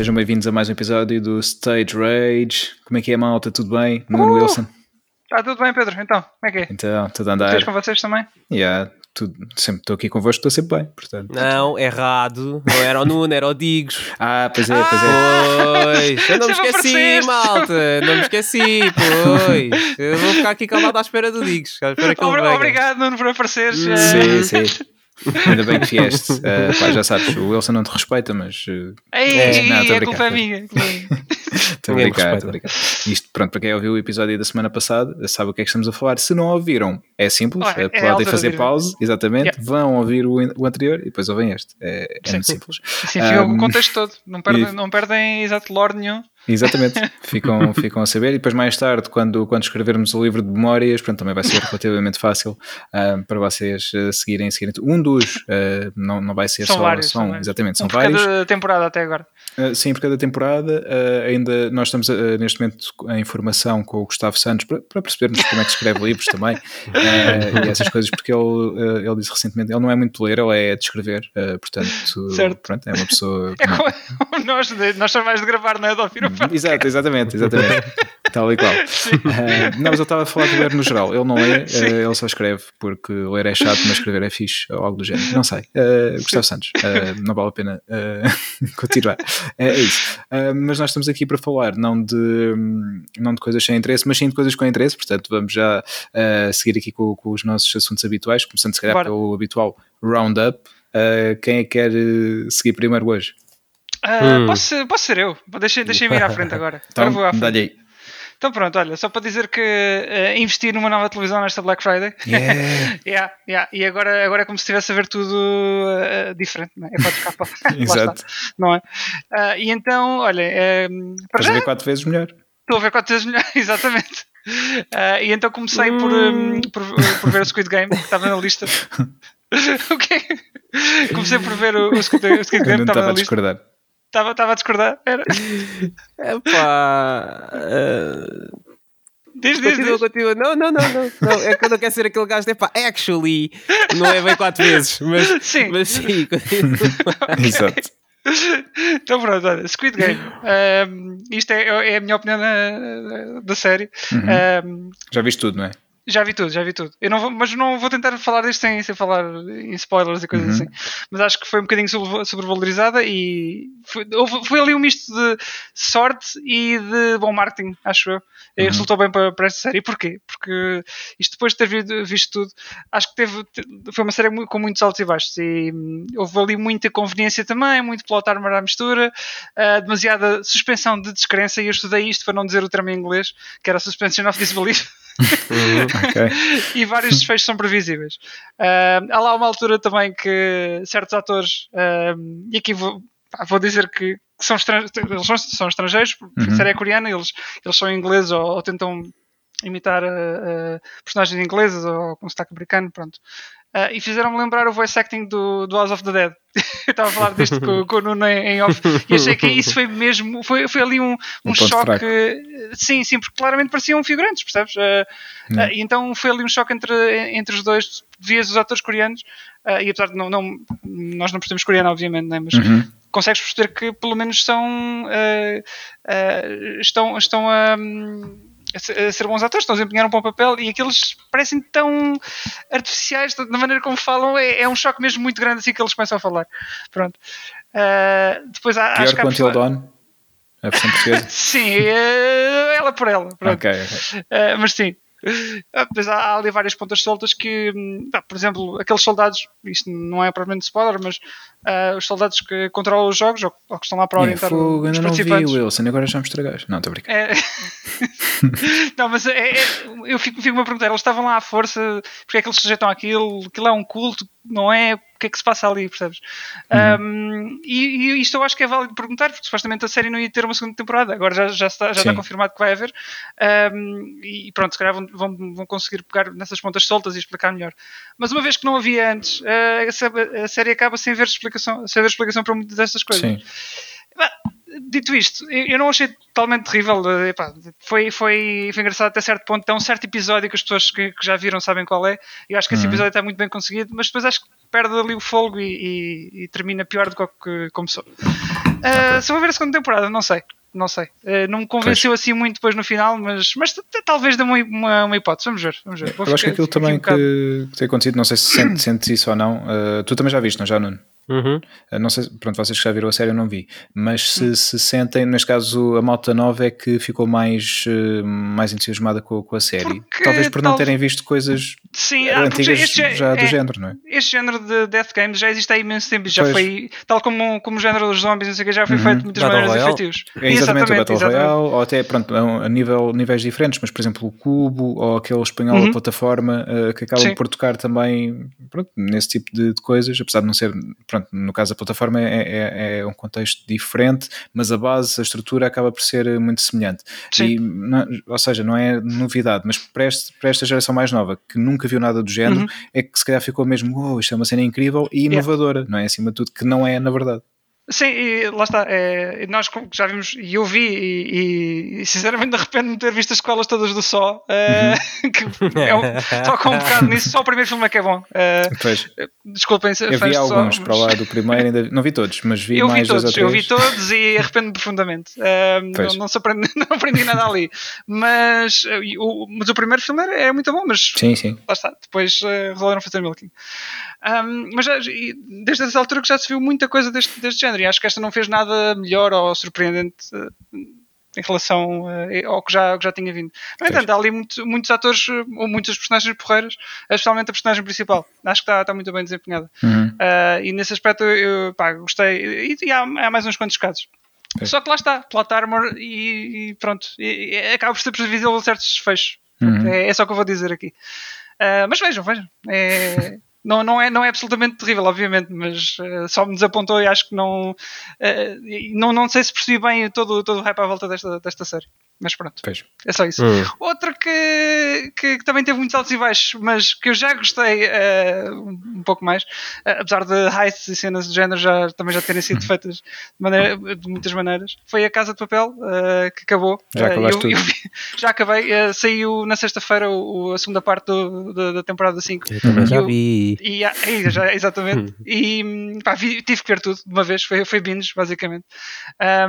sejam bem-vindos a mais um episódio do Stage Rage. Como é que é, malta? Tudo bem? Nuno uh! Wilson? Está tudo bem, Pedro? Então, como é que é? Então, tudo a andar. Estás com vocês também? Yeah, tudo, sempre estou aqui convosco, estou sempre bem, portanto. Não, errado. Não era o Nuno, era o Digos. Ah, pois é, pois é. Pois, eu não me esqueci, malta. Não me esqueci, pois. Eu vou ficar aqui calado à espera do Digos. À espera que ele Obrigado, Nuno, por apareceres. Sim, sim. Ainda bem que vieste. Uh, pá, já sabes, o Wilson não te respeita, mas. Uh, Ei, é, não, a culpa é minha. Estou a brincar, estou a brincar. Isto, pronto, para quem ouviu o episódio da semana passada, sabe o que é que estamos a falar. Se não ouviram, é simples, Olha, é, podem é fazer pause, exatamente, yeah. vão ouvir o, o, anterior e depois ouvem este. É, é muito simples. Sim, um, o contexto todo, não perdem, e... não perdem exato lore nenhum. Exatamente, ficam, ficam a saber. E depois, mais tarde, quando, quando escrevermos o livro de memórias, pronto, também vai ser relativamente fácil uh, para vocês uh, seguirem, seguirem. Um dos, uh, não, não vai ser são só. Vários, são, são vários. Exatamente, são um vários. cada temporada até agora. sim, por cada temporada. ainda nós estamos neste momento em formação com o Gustavo Santos para, para percebermos como é que escreve livros também e essas coisas, porque ele, ele disse recentemente, ele não é muito ler, ele é de escrever, portanto, certo. pronto, é uma pessoa. É como nós, nós somos mais de gravar, não é? De ouvir Exato, exatamente, exatamente. Tal e qual. Uh, não, mas eu estava a falar de ler no geral. Ele não lê, uh, ele só escreve, porque ler é chato, mas escrever é fixe, ou algo do género. Não sei. Uh, Gustavo Santos, não vale a pena continuar. é isso. mas nós estamos aqui para falar não de, não de coisas sem interesse, mas sim de coisas com interesse. Portanto, vamos já seguir aqui com, com, os nossos assuntos habituais, começando se calhar Bora. pelo habitual Roundup. quem é que quer seguir primeiro hoje? Uh, hum. posso, posso ser eu? Deixa, deixa eu ir à frente agora. então, vou à frente. Então pronto, olha, só para dizer que uh, investi numa nova televisão nesta Black Friday. Yeah. yeah, yeah. E agora, agora é como se estivesse a ver tudo uh, diferente, não é? É para ficar para Exato. não é? Uh, e então, olha. Uh, Estás a ver quatro vezes melhor. Estou a ver quatro vezes melhor, exatamente. Uh, e então comecei por, um, por, por, ver o Squid Game, que estava na lista. o quê? Comecei por ver o, o Squid, o Squid Game, que estava na lista. Discordar. Estava, estava a discordar? Era. Epá. Uh... Diz, diz, continua, diz. continua. Não, não, não, não, não. É que eu não quero ser aquele gajo de epá, actually, não é bem quatro vezes, mas sim, mas sim okay. Exato. Então pronto, olha, Squid Game. Um, isto é, é, a minha opinião na, da série. Uhum. Um, Já viste tudo, não é? Já vi tudo, já vi tudo. Eu não vou, mas não vou tentar falar disto sem, sem falar em spoilers e coisas uhum. assim. Mas acho que foi um bocadinho sobrevalorizada e foi, foi ali um misto de sorte e de bom marketing, acho eu. E uhum. resultou bem para, para esta série. Porquê? Porque isto depois de ter visto tudo, acho que teve, foi uma série com muitos altos e baixos. E hum, houve ali muita conveniência também, muito plot armor à mistura, uh, demasiada suspensão de descrença. E eu estudei isto para não dizer o termo em inglês, que era suspension of disbelief. Okay. e vários desfechos são previsíveis. Uh, há lá uma altura também que certos atores, uh, e aqui vou, vou dizer que, são, eles são, são estrangeiros, porque uhum. a série é coreana, eles, eles são ingleses ou, ou tentam imitar uh, personagens ingleses ou com sotaque americano, pronto. Uh, e fizeram-me lembrar o voice acting do, do House of the Dead. eu estava a falar disto com, com o Nuno em, em off e achei que isso foi mesmo, foi, foi ali um, um, um choque. Sim, sim, porque claramente pareciam figurantes, percebes? Uh, uh, e então foi ali um choque entre, entre os dois, vias os atores coreanos, e apesar de não, não, nós não percebemos coreano, obviamente, né? mas uhum. consegues perceber que pelo menos são estão, estão a. Um, a ser bons atores, estão a desempenhar um bom papel e aqueles parecem tão artificiais da maneira como falam, é, é, um choque mesmo muito grande assim que eles começam a falar. Pronto. Uh, depois há, Pior acho que Until Dawn? A versão portuguesa? sim, uh, ela por ela. Pronto. Okay, okay. Uh, mas sim. Ah, depois há, há, ali várias pontas soltas que, ah, por exemplo, aqueles soldados, isto não é propriamente spoiler, mas uh, os soldados que controlam os jogos ou, ou que estão lá para orientar é, fogo, os. Não vi, Wilson, agora já me estragaste. Não, estou a brincar. É... não, mas é, é, eu fico-me fico a perguntar, eles estavam lá à força, porque é que eles sujeitam aquilo? Aquilo é um culto, não é? que é que se passa ali, percebes? Uhum. Um, e, e, isto eu acho que é válido perguntar, porque supostamente a série não ia ter uma segunda temporada, agora já, já, está, já está confirmado que vai haver, um, e pronto, se calhar vão, vão, vão, conseguir pegar nessas pontas soltas e explicar melhor. Mas uma vez que não havia antes, a, a série acaba sem haver explicação, sem haver explicação para muitas destas coisas. Sim. Dito isto, eu não achei totalmente terrível. Epá, foi, foi, foi engraçado até certo ponto. É um certo episódio que as pessoas que, que já viram sabem qual é. Eu acho que esse uhum. episódio está muito bem conseguido, mas depois acho que perde ali o fogo e, e, e termina pior do que começou. Uh, se vou ver a segunda temporada, não sei não sei. Uh, não me convenceu pois. assim muito depois no final, mas, mas talvez dê uma, uma, uma, hipótese. Vamos ver. Vamos ver. Vou eu acho que aquilo também um que, que tem acontecido, não sei se sentes, isso ou não. Uh, tu também já viste, não já, Nuno? Uhum. Não sei, pronto, vocês que já viram a série eu não vi, mas se, uhum. se sentem, neste caso a malta nova é que ficou mais, eh, mais entusiasmada com, com a série. Porque Talvez por não terem visto coisas Sim, ah, antigas já, já do é, género, não é? Este género de Death Games já existe há imenso tempo, já pois. foi, tal como, como o género dos zombies, não sei que, já foi uhum. feito de muitas Battle maneiras Royale. efetivos. É exatamente, exatamente, o Battle exatamente. Royale, ou até pronto, a, nível, níveis diferentes, mas por exemplo o Cubo ou aquele espanhol uhum. plataforma uh, que acaba Sim. por tocar também pronto, nesse tipo de, de coisas, apesar de não ser, pronto, no caso a plataforma forma é, é, é, um contexto diferente, mas a base, a estrutura acaba por ser muito semelhante. E, não, ou seja, não é novidade, mas para, este, para, esta geração mais nova, que nunca viu nada do género, uhum. é que se calhar ficou mesmo, oh, isto é uma cena incrível e inovadora, yeah. não é? Acima de tudo, que não é na verdade. Sim, e lá está. É, nós já vimos, e eu vi, e, e sinceramente arrependo-me de ter visto as escolas todas do Só. É, uhum. que é um, toca um bocado nisso. Só o primeiro filme é que é bom. É, pois. Desculpem, eu vi alguns só, para lá do primeiro, ainda, não vi todos, mas vi eu mais vi todos, Eu vi todos e arrependo-me profundamente. não, não, aprendi, não aprendi nada ali. Mas o, mas o primeiro filme é muito bom, mas sim, sim. lá está. Depois uh, resolveram fazer Milking. Um, mas já, desde essa altura que já se viu muita coisa deste, deste género e acho que esta não fez nada melhor ou surpreendente uh, em relação uh, ao que já, que já tinha vindo. No entanto, há ali muito, muitos atores, ou muitas personagens porreiras, especialmente a personagem principal. Acho que está, está muito bem desempenhada. Uhum. Uh, e nesse aspecto eu pá, gostei. E, e há, há, mais uns quantos casos. É. Só que lá está, plot armor e, e pronto. E, e acaba por ser previsível certos desfechos. Uhum. É, é, só o que eu vou dizer aqui. Uh, mas vejam, vejam. É, não, não, é, não é absolutamente terrível, obviamente, mas uh, só me desapontou e acho que não, uh, não. Não sei se percebi bem todo, todo o hype à volta desta, desta série. Mas pronto, Vejo. é só isso. Hum. Outra que, que, que, também teve muitos altos e baixos, mas que eu já gostei uh, um pouco mais, apesar de heists e cenas do género já, também já terem sido feitas de, maneira, de muitas maneiras, foi a Casa de Papel, que acabou. Já acabaste eu, eu, já acabei, saiu na sexta-feira a segunda parte do, da, da temporada 5. Eu também já vi. E, e, já, exatamente. e pá, vi, tive que ver tudo de uma vez, foi, foi binge, basicamente.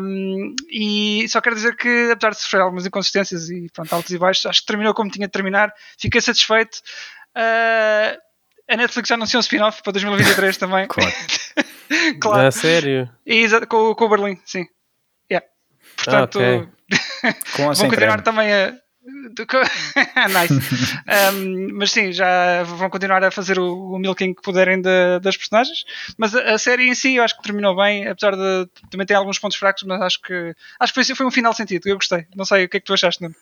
Um, e só quero dizer que, apesar de sofrer algumas inconsistências e pronto, altos e baixos, acho que terminou como tinha de terminar. Fiquei satisfeito. Uh, a Netflix já anunciou um spin-off para 2023 também. claro. claro. É sério? E, com, com o Berlim, sim. Yeah. Portanto, ah, okay. vão continuar também a nice. um, mas sim, já vão continuar a fazer o, o milking que puderem de, das personagens. Mas a, a, série em si eu acho que terminou bem, apesar de também ter alguns pontos fracos, mas acho que acho que foi, foi um final sentido. Eu gostei. Não sei o que é que tu achaste, Nuno.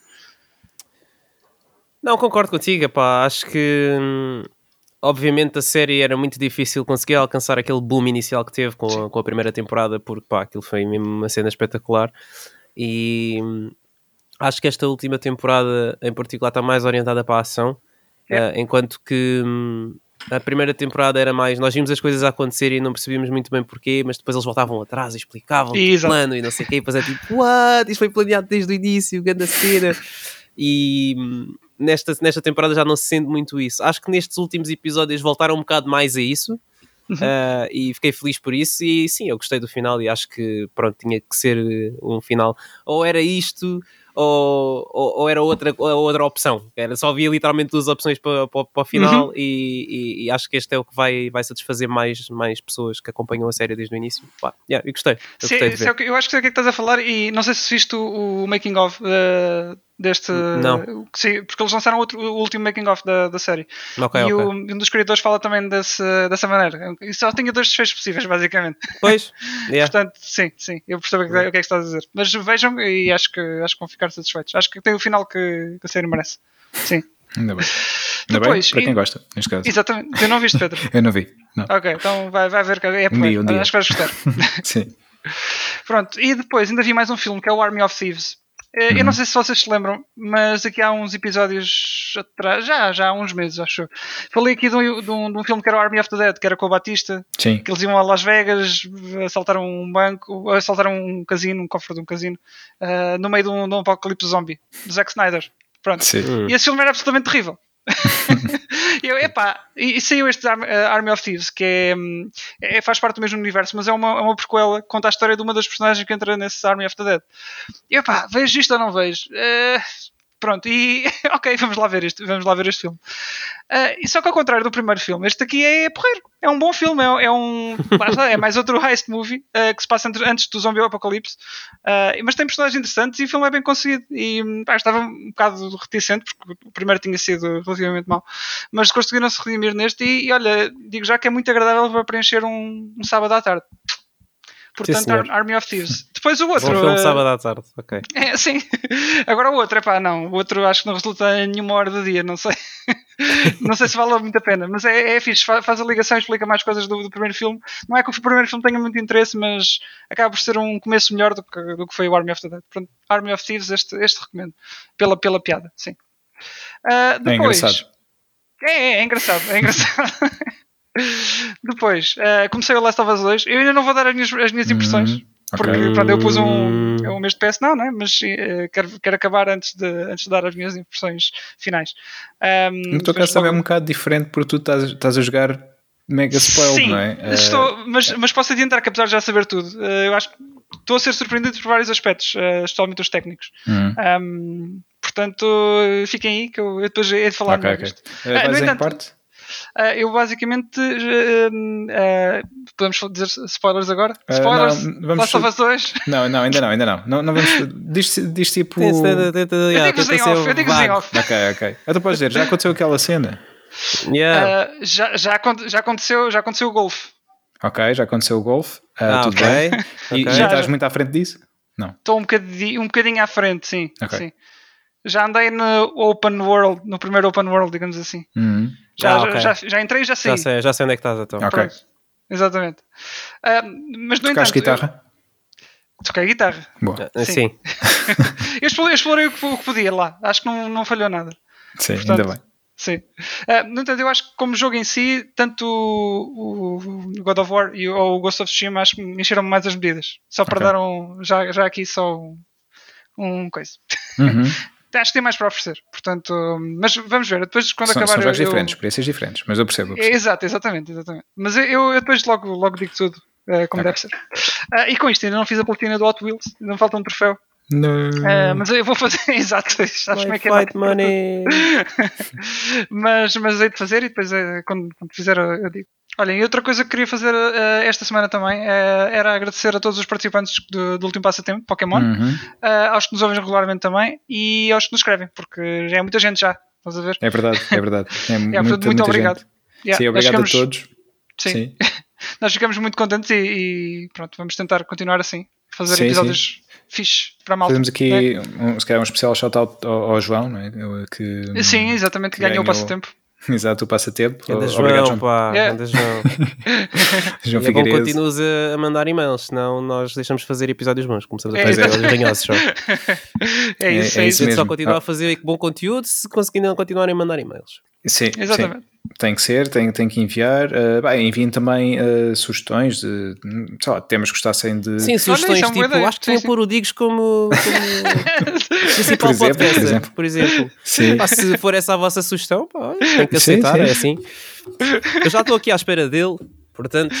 Não, concordo contigo, pá. Acho que hum, obviamente a série era muito difícil conseguir alcançar aquele boom inicial que teve com a, com a primeira temporada, porque pá, aquilo foi mesmo uma cena espetacular. E hum, acho que esta última temporada em particular está mais orientada para a ação, é. uh, enquanto que hum, a primeira temporada era mais nós vimos as coisas a acontecer e não percebíamos muito bem porquê, mas depois eles voltavam atrás e explicavam o plano e não sei o quê, e depois é tipo, what? Isto foi planeado desde o início, grande cena. E hum, nesta, nesta temporada já não se sente muito isso. Acho que nestes últimos episódios voltaram um bocado mais a isso. Uhum. Uh, e fiquei feliz por isso e sim, eu gostei do final e acho que pronto, tinha que ser um final ou era isto ou, ou, ou, era outra, outra opção. Era, só havia literalmente duas opções para, para, para o final uhum. e, e, e, acho que este é o que vai, vai satisfazer mais, mais pessoas que acompanham a série desde o início. Pá, yeah, eu gostei. Eu, gostei é eu acho que sei o que é que estás a falar e não sei se viste o, o making of uh, deste. Não. Sim, porque eles lançaram outro, o último making of da, da série. Okay, e okay. O, um dos criadores fala também desse, dessa maneira. E só tinha dois desfechos possíveis, basicamente. Pois. Yeah. Portanto, sim, sim, eu percebo o que, é que estás a dizer. Mas vejam e acho que, acho que vão ficar satisfeitos. Acho que tem o final que, que a série merece. Sim. Ainda bem. Ainda Depois, bem, para quem gosta, neste caso. Exatamente. Eu não viste, Pedro? eu não vi. Não. Ok, então vai, vai ver que é um dia, um dia. Acho que vais gostar. sim. Pronto, e depois ainda vi mais um filme que é o Army of Thieves. Eh, eu não uhum. sei se vocês se lembram, mas aqui há uns episódios atrás, já, já há uns meses, acho. Falei aqui de um, de, um, de um, filme que era o Army of the Dead, que era com o Batista. Sim. Que eles iam a Las Vegas, assaltaram um banco, assaltaram um casino, um cofre de um casino, uh, no meio de um, de um apocalipse zombie, do Zack Snyder. Pronto. Sim. E esse filme era absolutamente terrível. Eu, epá, e saiu este Army of Thieves, que é, hum, é, faz parte do mesmo universo, mas é uma, é uma prequela, conta a história de uma das personagens que entra nesse Army of the Dead. E epá, vejo isto ou não vejo? Uh, Pronto, e ok, vamos lá ver este, vamos lá ver este filme. Uh, e só que ao contrário do primeiro filme, este aqui é porreiro. É um bom filme, é, é um. é mais outro heist movie uh, que se passa antes do zombie apocalipse. Uh, mas tem personagens interessantes e o filme é bem conseguido. E pá, estava um bocado reticente, porque o primeiro tinha sido relativamente mau. Mas conseguiram-se redimir neste e, e, olha, digo já que é muito agradável para preencher um, um sábado à tarde. Portanto, sim, Army of Thieves. Depois o outro. Bom filme uh, sábado à tarde, ok. É, sim. Agora o outro, é pá, não. O outro acho que não resulta em nenhuma hora do dia, não sei. não sei se vale muito a pena, mas é, é fixe. Faz a ligação e explica mais coisas do, do, primeiro filme. Não é que o primeiro filme tenha muito interesse, mas acaba por ser um começo melhor do que, do que foi o Army of the Dead. Pronto, Army of Thieves, este, este recomendo. Pela, pela piada, sim. Uh, depois, é engraçado. É, é, é engraçado, é engraçado. Depois, uh, comecei o Last of Us 2. Eu ainda não vou dar as minhas, as minhas impressões. Hum, porque okay. pronto, eu pus um, um mês de PS não, né? mas uh, quero, quero acabar antes de, antes de dar as minhas impressões finais. Um, no teu caso também é um bocado diferente porque tu estás, estás a jogar mega spoiled, Sim, não é? Estou, uh, mas, mas posso adiantar que apesar de já saber tudo, uh, eu acho que estou a ser surpreendido por vários aspectos, especialmente os técnicos. Hum. Um, portanto, fiquem aí que eu, eu depois hei de falar okay, okay. Uh, no entanto, parte? Uh, eu basicamente. Uh, uh, podemos dizer spoilers agora? Spoilers? não, vamos... Last of Us 2? Não, não, ainda não, ainda não. não, não vamos... diz, diz tipo. eu digo-vos em off, eu digo em off. Ok, ok. Então podes dizer, já aconteceu aquela cena? Yeah. já, já, já, aconteceu, já aconteceu o golfe. Ok, já aconteceu o golfe. Ah, tudo okay. bem. E, okay. já estás muito à frente disso? Não. Estou um bocadinho, um bocadinho à frente, sim. Okay. sim. Já andei no Open World, no primeiro Open World, digamos assim. Uhum. Já, ah, okay. já, já, entrei e já saí. Já sei, já sei onde é que estás então. Ok. Exatamente. Uh, mas no Tocaste entanto, guitarra? Eu, toquei guitarra. Boa. Sim. Sim. eu, explorei, eu explorei o, que, o que podia lá. Acho que não, não falhou nada. Sim, Portanto, ainda bem. Sim. Uh, no entanto, eu acho que como jogo em si, tanto o, o God of War e o, o Ghost of Tsushima acho que me encheram mais as medidas. Só para okay. dar um. Já, já aqui só um, um coisa. Uhum. acho que tem mais para oferecer. Portanto, mas vamos ver. Depois, quando são, acabar. São jogos eu, diferentes, experiências diferentes, mas eu percebo. Eu percebo. Exato, exatamente, exatamente. Mas eu, eu depois logo, logo digo tudo uh, como okay. deve ser. Uh, e com isto, ainda não fiz a platina do Hot Wheels, ainda me falta um troféu. Não. Uh, mas eu vou fazer, exato, sabes como é que é? Fight money. mas, mas hei de fazer e depois quando, quando fizer eu digo. Olhem, e outra coisa que queria fazer uh, esta semana também uh, era agradecer a todos os participantes do, do último passatempo, Pokémon, uhum. uh, aos que nos ouvem regularmente também e aos que nos escrevem, porque já é muita gente já, estás a ver? É verdade, é verdade. É, é muita, muito, muito obrigado. Yeah, Sim, obrigado ficamos, a todos. Sim. sim. Nós ficamos muito contentes e, e, pronto, vamos tentar continuar assim, fazer sim, episódios sim. para a malta. Fazemos aqui, né? um, se calhar, um especial shout-out ao, ao, João, não é? que, sim, exatamente, que, ganhou o passatempo. Exato, o passatempo. Anda Obrigado, João. Pá, yeah. anda João. João e é bom que continues a mandar e-mails, senão nós deixamos de fazer episódios bons. Começamos a fazer episódios ranhosos só. É isso, é, é isso mesmo. só continuar a fazer bom conteúdo se conseguirem continuar a mandar e-mails. Sim, exatamente. Sim. Tem que ser, tem, tem que enviar. Uh, bem, enviem também uh, sugestões de sei lá, temas que gostassem de. Sim, sugestões Olha, tipo, acho que tinham pôr o Digos como, como principal por exemplo, podcaster, por exemplo. Por exemplo. Sim. Pá, se for essa a vossa sugestão, pá, tem que aceitar, sim, sim. é assim. Eu já estou aqui à espera dele, portanto,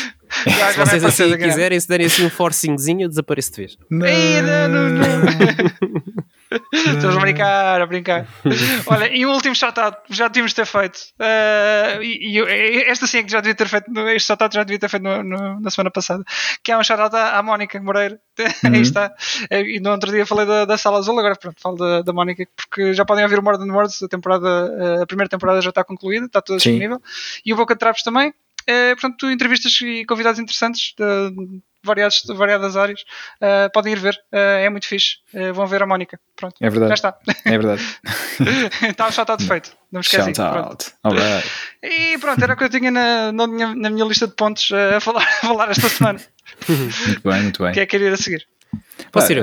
já, se vocês assim quiserem, se derem assim um forcingzinho, eu desapareço de vez. Não, não, não. não. Estamos a brincar, a brincar. Olha, e o último shoutout já devíamos ter feito. Uh, e, e, esta sim é que já devia ter feito. Este shoutout já devia ter feito no, no, na semana passada. Que é um shoutout à, à Mónica Moreira. Uhum. Aí está. E no outro dia falei da, da Sala Azul, agora pronto, falo da, da Mónica, porque já podem ouvir o More Than Words. A, temporada, a primeira temporada já está concluída, está toda disponível. E o Boca de Trapos também. É, portanto, entrevistas e convidados interessantes de, variadas, variadas áreas. Uh, podem ir ver, uh, é muito fixe. Uh, vão ver a Mónica. Pronto, é verdade. Já está. É verdade. então, já está defeito. Não me esqueci. Shout out. Right. E pronto, era o que eu tinha na, na, minha, na minha lista de pontos a falar, a falar esta semana. muito bem, muito bem. O que é que queria ir a seguir? Posso ir?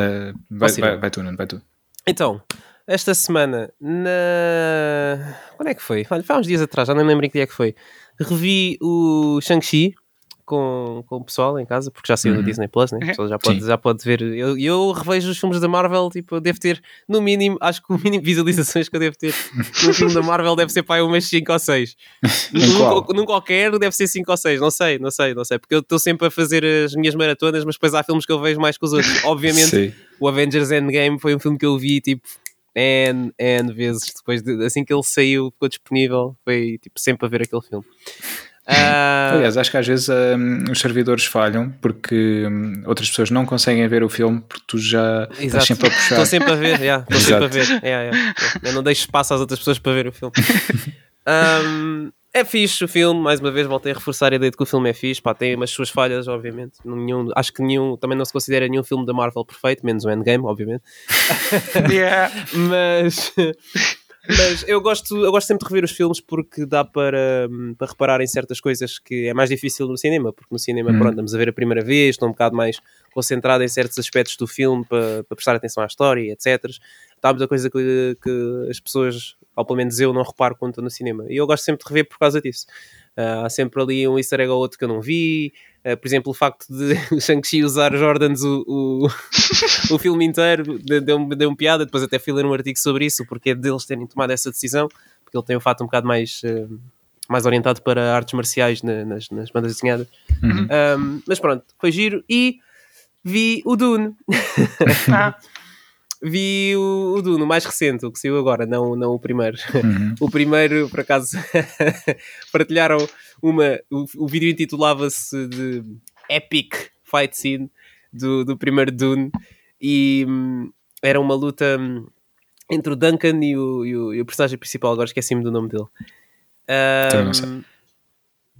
vai, vai, vai tu, Nuno, vai tu. Então, esta semana, na. Quando é que foi? Olha, foi há uns dias atrás, já nem lembro em que dia é que foi. Revi o Shang-Chi com, com o pessoal em casa, porque já saiu uhum. no Disney Plus, né? pessoal já pode, já pode ver. Eu, eu revejo os filmes da Marvel, tipo, eu devo ter, no mínimo, acho que o mínimo de visualizações que eu devo ter no filme da Marvel deve ser para umas 5 ou 6. num, num qualquer deve ser 5 ou 6, não sei, não sei, não sei, porque eu estou sempre a fazer as minhas maratonas, mas depois há filmes que eu vejo mais que os outros. Obviamente, Sim. o Avengers Endgame foi um filme que eu vi, tipo, N, N vezes depois de, assim que ele saiu, ficou disponível, foi tipo sempre a ver aquele filme. Uh... Aliás, acho que às vezes um, os servidores falham porque um, outras pessoas não conseguem ver o filme porque tu já Exato. estás sempre a puxar. Estou sempre a ver, yeah, estou sempre a ver. Yeah, yeah, Eu não deixo espaço às outras pessoas para ver o filme. um, é fixe o filme, mais uma vez voltei a reforçar a ideia de que o filme é fixe, pá, tem umas suas falhas, obviamente. Nenhum, acho que nenhum, também não se considera nenhum filme da Marvel perfeito, menos o Endgame, obviamente. Yeah. Mas mas eu gosto, eu gosto sempre de rever os filmes porque dá para, para reparar em certas coisas que é mais difícil no cinema, porque no cinema, hum. pronto, estamos a ver a primeira vez, estou um bocado mais concentrado em certos aspectos do filme para, para prestar atenção à história, etc. Está muita coisa que, que as pessoas, ou pelo menos eu, não reparo quando estou no cinema. E eu gosto sempre de rever por causa disso. Uh, há sempre ali um easter egg ou outro que eu não vi. Uh, por exemplo, o facto de Shang-Chi usar Jordans o, o, o filme inteiro deu-me deu piada. Depois até fui ler um artigo sobre isso, porque é deles terem tomado essa decisão, porque ele tem um fato um bocado mais, uh, mais orientado para artes marciais na, nas, nas bandas desenhadas. Uhum. Um, mas pronto, foi giro. E vi o Dune. ah vi o, o Dune, o mais recente, o que saiu agora, não, não o primeiro. Uhum. o primeiro, por acaso, partilharam uma. O, o vídeo intitulava-se de Epic Fight Scene do, do primeiro Dune e hum, era uma luta hum, entre o Duncan e o, e o, e o personagem principal, agora esqueci-me do nome dele. Um,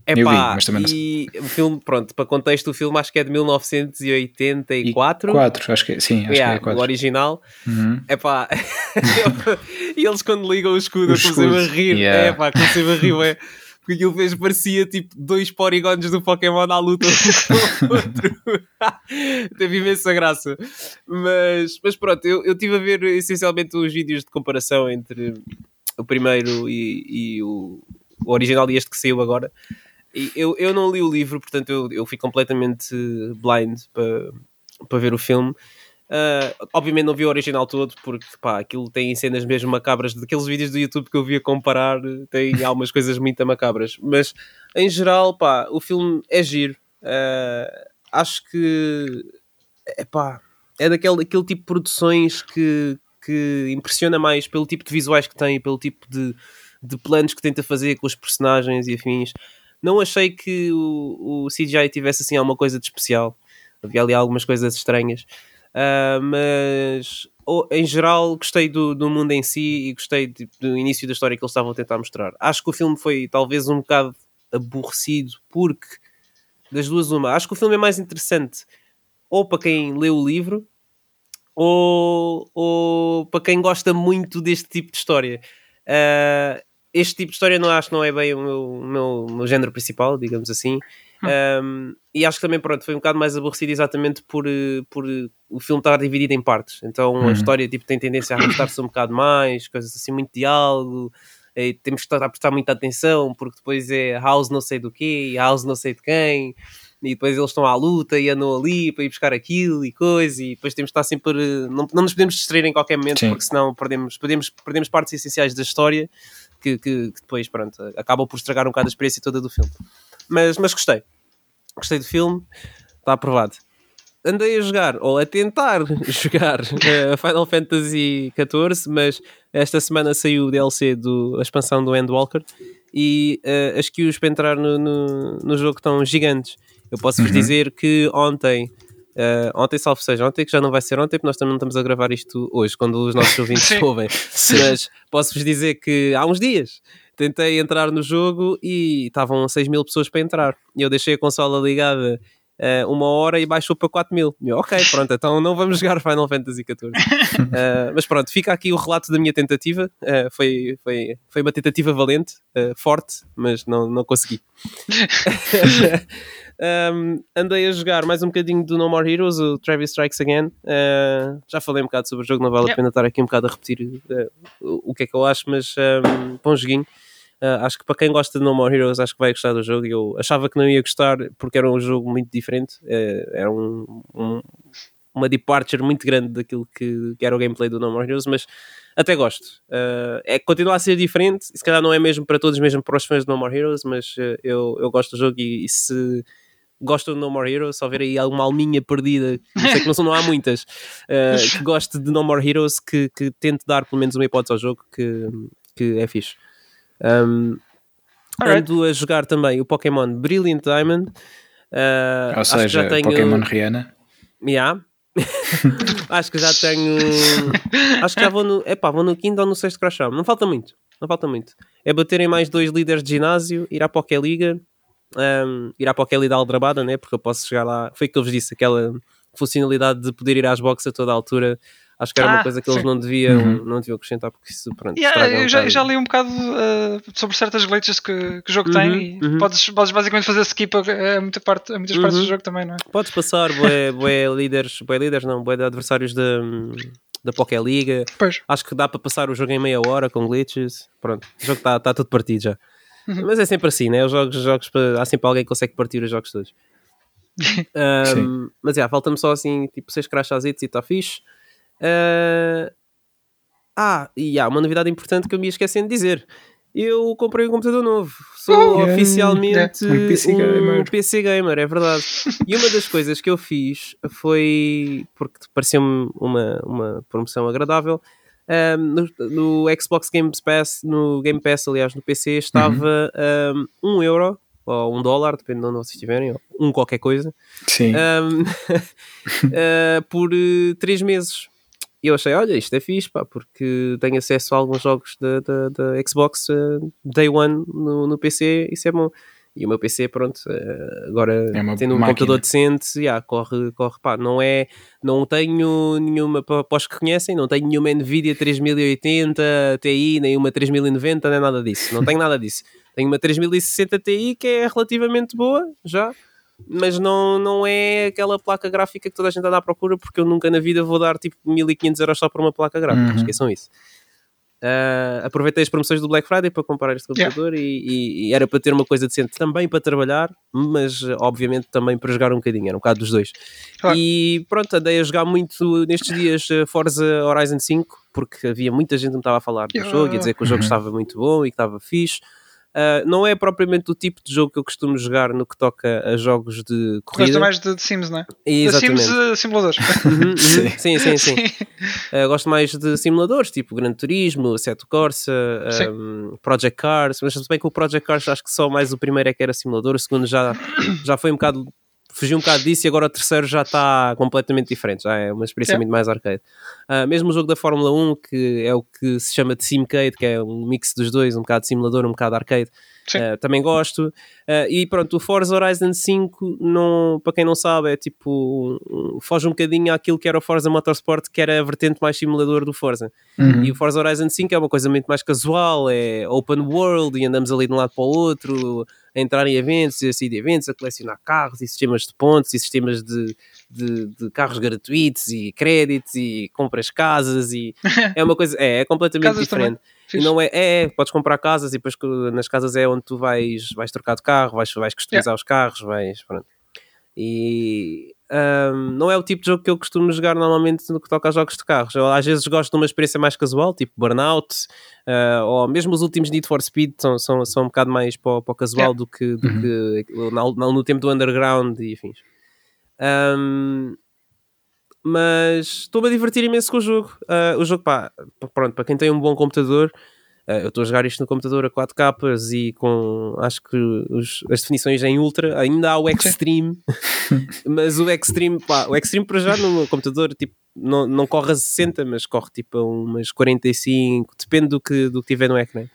é vi, mas também não sei. E o filme, pronto, para contexto, o filme acho que é de 1984. 4, acho que sim, acho yeah, que é 4. O original. Uhum. É pá. e eles quando ligam o escudo, o comecei a rir. Yeah. É pá, comecei a rir, é. Porque aquilo fez, parecia tipo dois polígonos do Pokémon à luta com o outro. Teve imensa graça. Mas, mas pronto, eu, eu estive a ver essencialmente os vídeos de comparação entre o primeiro e, e o, o original e este que saiu agora eu, eu não li o livro, portanto eu, eu fui completamente blind para, para ver o filme. Uh, obviamente não vi o original todo porque pá, aquilo tem cenas mesmo macabras daqueles vídeos do YouTube que eu via comparar tem algumas coisas muito macabras mas em geral pá, o filme é giro uh, acho que é pá, é daquele, daquele tipo de produções que, que impressiona mais pelo tipo de visuais que tem pelo tipo de, de planos que tenta fazer com os personagens e afins não achei que o, o CGI tivesse assim alguma coisa de especial. Havia ali algumas coisas estranhas. Uh, mas em geral gostei do, do mundo em si e gostei de, do início da história que eles estavam a tentar mostrar. Acho que o filme foi talvez um bocado aborrecido porque das duas uma, acho que o filme é mais interessante ou para quem lê o livro ou, ou para quem gosta muito deste tipo de história. Uh, este tipo de história não acho que não é bem o meu, meu, meu género principal, digamos assim. Hum. Um, e acho que também pronto, foi um bocado mais aborrecido exatamente por, por o filme estar dividido em partes. Então a uhum. história tipo, tem tendência a arrastar-se um bocado mais, coisas assim, muito diálogo. E temos que estar a prestar muita atenção porque depois é house não sei do quê, house não sei de quem e depois eles estão à luta e andam ali para ir buscar aquilo e coisa, e depois temos que estar sempre. Não, não nos podemos distrair em qualquer momento, Sim. porque senão perdemos, perdemos, perdemos partes essenciais da história que, que, que, depois, pronto, acabam por estragar um bocado a experiência toda do filme. Mas, mas gostei. Gostei do filme, está aprovado. Andei a jogar, ou a tentar jogar uh, Final Fantasy XIV, mas esta semana saiu o DLC do a expansão do Endwalker e uh, as queues para entrar no, no, no jogo estão gigantes. Eu posso-vos uhum. dizer que ontem Uh, ontem, salvo seja ontem, que já não vai ser ontem, porque nós também não estamos a gravar isto hoje, quando os nossos ouvintes ouvem. Mas posso-vos dizer que há uns dias tentei entrar no jogo e estavam 6 mil pessoas para entrar. E eu deixei a consola ligada uh, uma hora e baixou para 4 mil. Eu, ok, pronto, então não vamos jogar Final Fantasy XIV. Uh, mas pronto, fica aqui o relato da minha tentativa. Uh, foi, foi, foi uma tentativa valente, forte, mas não, não consegui. Um, andei a jogar mais um bocadinho do No More Heroes, o Travis Strikes Again. Uh, já falei um bocado sobre o jogo, não vale a pena estar aqui um bocado a repetir uh, o, o, que é que eu acho, mas um, bom joguinho. Uh, acho que para quem gosta de No More Heroes, acho que vai gostar do jogo. Eu achava que não ia gostar porque era um jogo muito diferente. Uh, era um, um, uma departure muito grande daquilo que, que, era o gameplay do No More Heroes, mas até gosto. Uh, é continua a ser diferente. Se calhar não é mesmo para todos, mesmo para os fãs de No More Heroes, mas eu, eu gosto do jogo e, e se gostam de No More Heroes, se houver aí alguma alminha perdida, sei que não, são, não há muitas, uh, que goste de No More Heroes, que, que tente dar pelo menos uma hipótese ao jogo, que, que é fixe. Um, ando a jogar também o Pokémon Brilliant Diamond. Uh, Ou seja, já tenho... Pokémon Rihanna. Yeah. acho que já tenho. acho que já vou no. Epá, vou no quinto ou no sexto Crash Não falta muito. Não falta muito. É baterem mais dois líderes de ginásio, ir à Pokéliga um, ir à Pokéli da Aldrabada, né? porque eu posso chegar lá. Foi o que eu vos disse, aquela funcionalidade de poder ir às boxes a toda a altura. Acho que era ah, uma coisa que sim. eles não deviam, uhum. não deviam acrescentar, porque isso pronto. Yeah, eu já, já, li um bocado uh, sobre certas glitches que, que o jogo uhum, tem e uhum. podes, podes basicamente fazer skip a, a, muita parte, a muitas partes do uhum. jogo também, não é? Podes passar, boé, boé líderes, boé líderes não, boé adversários da, da Poké Liga. Pois. Acho que dá para passar o jogo em meia hora com glitches. Pronto, o jogo está tá tudo partido já. Uhum. Mas é sempre assim, né? Os jogos, jogos há sempre alguém que consegue partir os jogos todos. um, mas yeah, falta-me só assim, tipo, seis crachazitos e está fixe. Uh, ah, e há uma novidade importante que eu me esqueci de dizer. Eu comprei um computador novo. Sou oficialmente yeah. um, PC, um PC gamer, é verdade. e uma das coisas que eu fiz foi porque pareceu-me uma, uma promoção agradável um, no, no, Xbox Game Pass, no Game Pass, aliás, no PC, estava uhum. um, um euro ou um dólar, depende de onde vocês estiverem, ou um qualquer coisa, Sim. Um, uh, por uh, três meses. E eu achei, olha, isto é fixe, pá, porque tenho acesso a alguns jogos da, da, da Xbox uh, Day One no, no PC, isso é bom. E o meu PC, pronto, eh, agora é tendo um máquina. computador decente, yeah, corre, corre, pá, não é, não tenho nenhuma, para os que conhecem, não tenho nenhuma Nvidia 3080 Ti, nem uma 3090, nem nada disso, não tenho nada disso. Tenho uma 3060 Ti que é relativamente boa, já, mas não, não é aquela placa gráfica que toda a gente anda à procura, porque eu nunca na vida vou dar tipo 1500 euros só por uma placa gráfica, uhum. esqueçam isso. Uh, aproveitei as promoções do Black Friday para comprar este computador yeah. e, e, e, era para ter uma coisa decente também para trabalhar, mas obviamente também para jogar um bocadinho, era um bocado dos dois. Claro. E pronto, andei a jogar muito nestes dias Forza Horizon 5, porque havia muita gente que me estava a falar do jogo e a dizer que o jogo uhum. estava muito bom e que estava fixe. Uh, não é propriamente o tipo de jogo que eu costumo jogar no que toca a jogos de corrida. Gosto mais de, de Sims, não é? Exatamente. De Sims uh, simuladores. Uhum, uhum. sim, sim, sim. sim. Uh, gosto mais de simuladores, tipo Gran Turismo, Seto Corsa, um, Project Cars, mas também com o Project Cars acho que só mais o primeiro é que era simulador, o segundo já, já foi um bocado fugi um bocado disso e agora o terceiro já está completamente diferente, já é uma experiência é. muito mais arcade. Uh, mesmo o jogo da Fórmula 1, que é o que se chama de Simcade, que é um mix dos dois, um bocado de simulador, um bocado arcade, uh, também gosto. Uh, e pronto, o Forza Horizon 5, não, para quem não sabe, é tipo, um, foge um bocadinho àquilo que era o Forza Motorsport, que era a vertente mais simulador do Forza. Uhum. E o Forza Horizon 5 é uma coisa muito mais casual, é open world e andamos ali de um lado para o outro a entrar em eventos e a sair de eventos, a colecionar carros e sistemas de pontos e sistemas de, de, de carros gratuitos e créditos e compras casas e é uma coisa, é, é completamente casas diferente. E não é, é, é, podes comprar casas e depois nas casas é onde tu vais, vais trocar de carro, vais, vais customizar yeah. os carros, vais, pronto. E um, não é o tipo de jogo que eu costumo jogar normalmente no que toca a jogos de carros. Eu, às vezes gosto de uma experiência mais casual, tipo Burnout, uh, ou mesmo os últimos Need for Speed são, são, são um bocado mais para, para o casual do que, do uhum. que no, no, tempo do Underground e afins. Um, mas estou-me a divertir imenso com o jogo. Uh, o jogo, pá, pronto, para quem tem um bom computador, eu estou a jogar isto no computador a 4 capas e com acho que os, as definições em ultra, ainda há o Extreme, mas o Extreme, pá, o Extreme para já no computador tipo, não, não corre a 60, mas corre tipo a umas 45, depende do que, do que tiver no ecrã.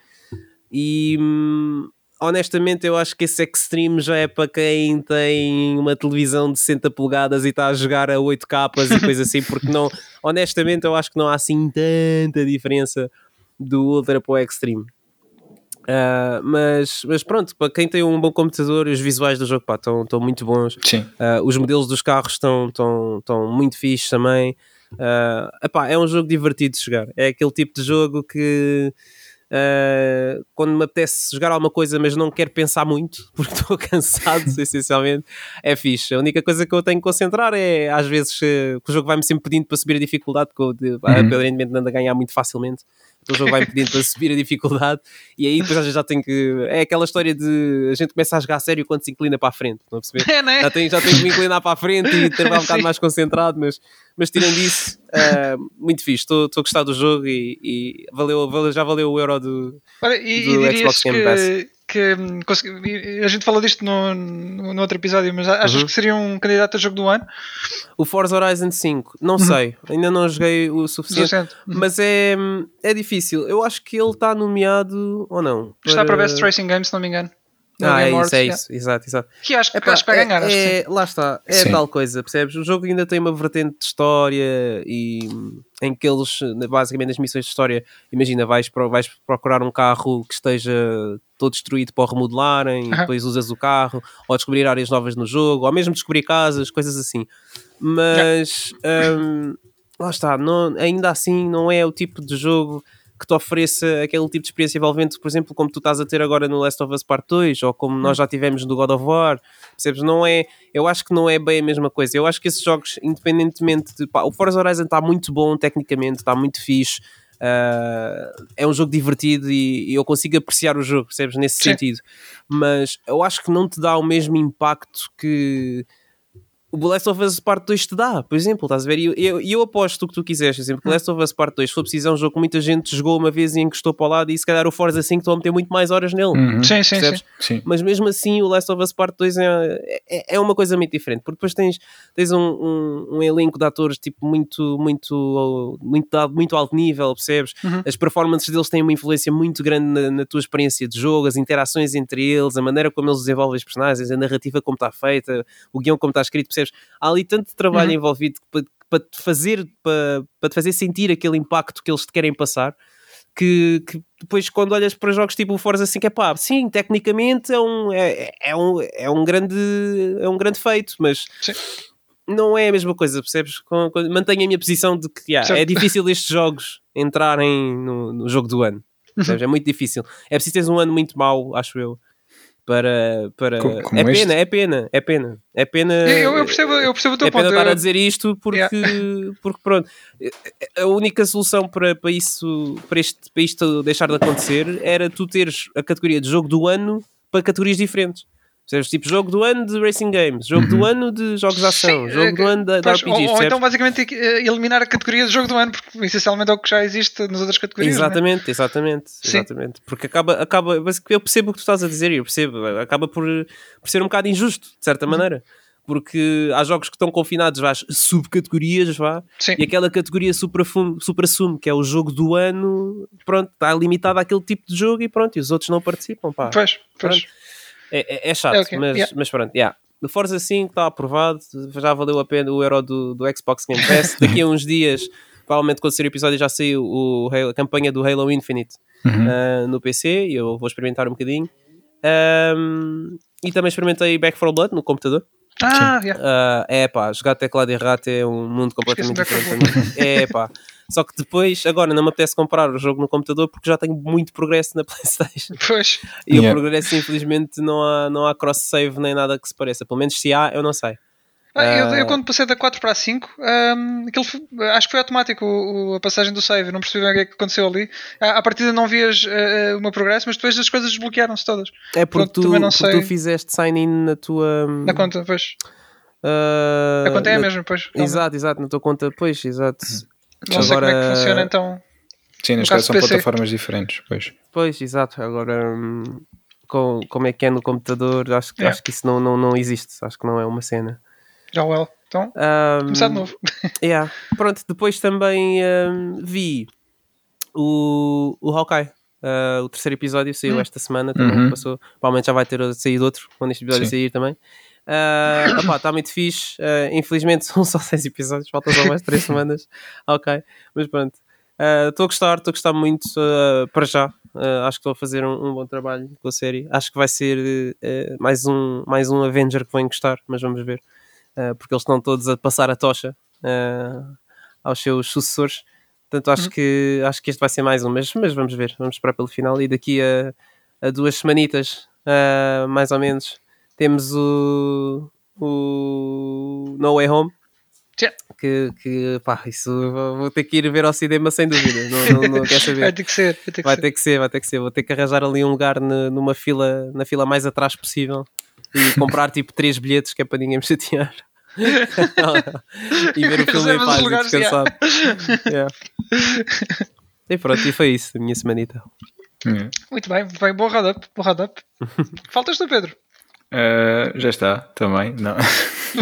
E hum, honestamente eu acho que esse Extreme já é para quem tem uma televisão de 60 polegadas e está a jogar a 8 capas e coisa assim, porque não, honestamente eu acho que não há assim tanta diferença do Ultra para o Extreme. Uh, mas, mas pronto, para quem tem um bom computador, os visuais do jogo estão muito bons. Uh, os modelos dos carros estão muito fixes também. Uh, epá, é um jogo divertido de jogar. É aquele tipo de jogo que Uh, quando me apetece jogar alguma coisa, mas não quero pensar muito, porque estou cansado, essencialmente, é fixe. A única coisa que eu tenho que concentrar é, às vezes, uh, que o jogo vai-me sempre pedindo para subir a dificuldade, porque eu, uhum. ando a ganhar muito facilmente. O jogo vai-me pedindo para subir a dificuldade, e aí depois às vezes já tenho que. É aquela história de a gente começa a jogar a sério quando se inclina para a frente, não perceber? É, né? já, tenho, já tenho que me inclinar para a frente e ter um bocado mais concentrado, mas, mas tirando isso, uh, muito fixe. Estou a gostar do jogo e, e valeu, valeu, já valeu o euro do, Olha, e, do e Xbox Game Pass. Que, a gente falou disto no, no, no outro episódio, mas achas uhum. que seria um candidato a jogo do ano? O Forza Horizon 5, não uhum. sei, ainda não joguei o suficiente, uhum. mas é, é difícil. Eu acho que ele está nomeado ou não? Para... Está para Best Racing Game, se não me engano. Ah, é isso, é isso, exato, exato. Que acho, Epá, acho que vai ganhar. É, é lá está, é sim. tal coisa, percebes? O jogo ainda tem uma vertente de história e em que eles, basicamente, nas missões de história, imagina, vais, vais procurar um carro que esteja todo destruído para o remodelarem, uhum. e depois usas o carro, ou descobrir áreas novas no jogo, ou mesmo descobrir casas, coisas assim. Mas um, lá está, não, ainda assim não é o tipo de jogo que te ofereça aquele tipo de experiência envolvente, por exemplo, como tu estás a ter agora no Last of Us Part 2 ou como nós já tivemos no God of War, percebes? Não é, eu acho que não é bem a mesma coisa. Eu acho que esses jogos, independentemente de. Pá, o Forza Horizon está muito bom tecnicamente, está muito fixe. Uh, é um jogo divertido e, e, eu consigo apreciar o jogo, percebes? Nesse Sim. sentido, mas eu acho que não te dá o mesmo impacto que o The Last of Us Part 2 te dá, por exemplo, estás a ver? E eu, eu, eu, aposto o que tu quiseres, por exemplo, que Last of Us Part 2, se for preciso, é um jogo que muita gente jogou uma vez e encostou para o lado e se calhar o Forza 5 estão a meter muito mais horas nele. Uhum. Sim, sim, sim, sim, Mas mesmo assim, o Last of Us Part 2 é, é, é uma coisa muito diferente, porque depois tens, tens um, um, um, elenco de atores tipo muito, muito, muito, muito alto nível, percebes? Uhum. As performances deles têm uma influência muito grande na, na, tua experiência de jogo, as interações entre eles, a maneira como eles desenvolvem os personagens, a narrativa como está feita, o guião como está escrito, percebes? Há ali tanto trabalho uhum. envolvido para, para te fazer para, para te fazer sentir aquele impacto que eles te querem passar que, que, depois quando olhas para jogos tipo o Forza 5 é pá, sim, tecnicamente é um, é, é, um, é um grande é um grande feito, mas sim. não é a mesma coisa, percebes? Mantenho a minha posição de que yeah, é difícil estes jogos entrarem no, no jogo do ano. Uhum. É muito difícil. É preciso teres um ano muito mau, acho eu, para. para... Como, como é pena, é pena, é pena. É pena. Eu, eu, percebo, eu percebo o teu é ponto. pena estar a dizer isto porque, yeah. porque pronto. A única solução para, para, isso, para, este, para isto deixar de acontecer era tu teres a categoria de jogo do ano para categorias diferentes. Percebes? Tipo, jogo do ano de Racing Games, jogo uhum. do ano de jogos de ação, Sim, jogo é, do ano de, de RPGs. Ou, ou então, basicamente, eh, eliminar a categoria de jogo do ano, porque essencialmente é o que já existe nas outras categorias. É? Exatamente, né? exatamente, exatamente. Porque acaba, acaba, eu percebo o que tu estás a dizer, eu percebo, acaba por, por ser um bocado injusto, de certa uhum. maneira. Porque há jogos que estão confinados às subcategorias, vá, Sim. e aquela categoria supra-sumo, que é o jogo do ano, pronto, está limitado àquele tipo de jogo e pronto, e os outros não participam, pá. Pois, pois. Pronto. É, é, é chato, é okay. mas, yeah. mas pronto, yeah. O Forza 5 está aprovado, já valeu a pena o euro do, do Xbox Game Pass. Daqui a uns dias, provavelmente quando sair o episódio, já saiu o, a campanha do Halo Infinite uhum. uh, no PC e eu vou experimentar um bocadinho. Um, e também experimentei Back 4 Blood no computador. Ah, yeah. uh, é pá, jogar teclado e rato é um mundo completamente diferente. É pá. Só que depois, agora não me apetece comprar o jogo no computador porque já tenho muito progresso na PlayStation. Pois. E yeah. o progresso, infelizmente, não há, não há cross-save nem nada que se pareça. Pelo menos se há, eu não sei. Ah, eu, eu, ah. quando passei da 4 para a 5, um, aquilo foi, acho que foi automático o, a passagem do save, não percebi bem o que, é que aconteceu ali. À, à partida não vias uh, o meu progresso, mas depois as coisas desbloquearam-se todas. É porque, tu, porque sei... tu fizeste sign-in na tua. Na conta, pois. Uh, a conta é a mesma, pois. Exato, exato, na tua conta, pois, exato. Não agora... sei como é que funciona então. Sim, nas caso são PC. plataformas diferentes, pois. Pois, exato. Agora, hum, com, como é que é no computador, acho, yeah. acho que isso não, não, não existe. Acho que não é uma cena. Já well. Então, um, começar de novo. yeah. Pronto, depois também um, vi o, o Hawkeye. Uh, o terceiro episódio saiu hum. esta semana, também uhum. passou. Provavelmente já vai ter saído outro quando este episódio Sim. sair também. Uh, está muito fixe. Uh, infelizmente são só 6 episódios, faltam só mais 3 semanas. Ok, mas pronto. Estou uh, a gostar, estou a gostar muito para já. Acho que estou a fazer um, um, bom trabalho com a série. Acho que vai ser mais, um, mais um Avenger que vou gostar, mas vamos ver. porque eles estão todos a passar a tocha aos seus sucessores. Portanto, acho, uhum. que, acho que este vai ser mais um, mas, mas vamos ver, vamos esperar pelo final. E daqui a, a duas semanitas, mais ou menos, temos o, o No Way Home. Yeah. Que, que pá, isso vou ter que ir ver ao cinema sem dúvida. Não, não, não quer saber. vai ter que ser. Vai, ter que, vai ser. ter que ser, vai ter que ser. Vou ter que arranjar ali um lugar numa fila, na fila mais atrás possível e comprar tipo três bilhetes que é para ninguém me chatear. e ver o filme em paz e descansar. Yeah. E pronto, e foi isso, a minha semanita. Yeah. Muito bem, muito bem, bom round-up. Round Faltas tu, Pedro? Uh, já está, também. Não.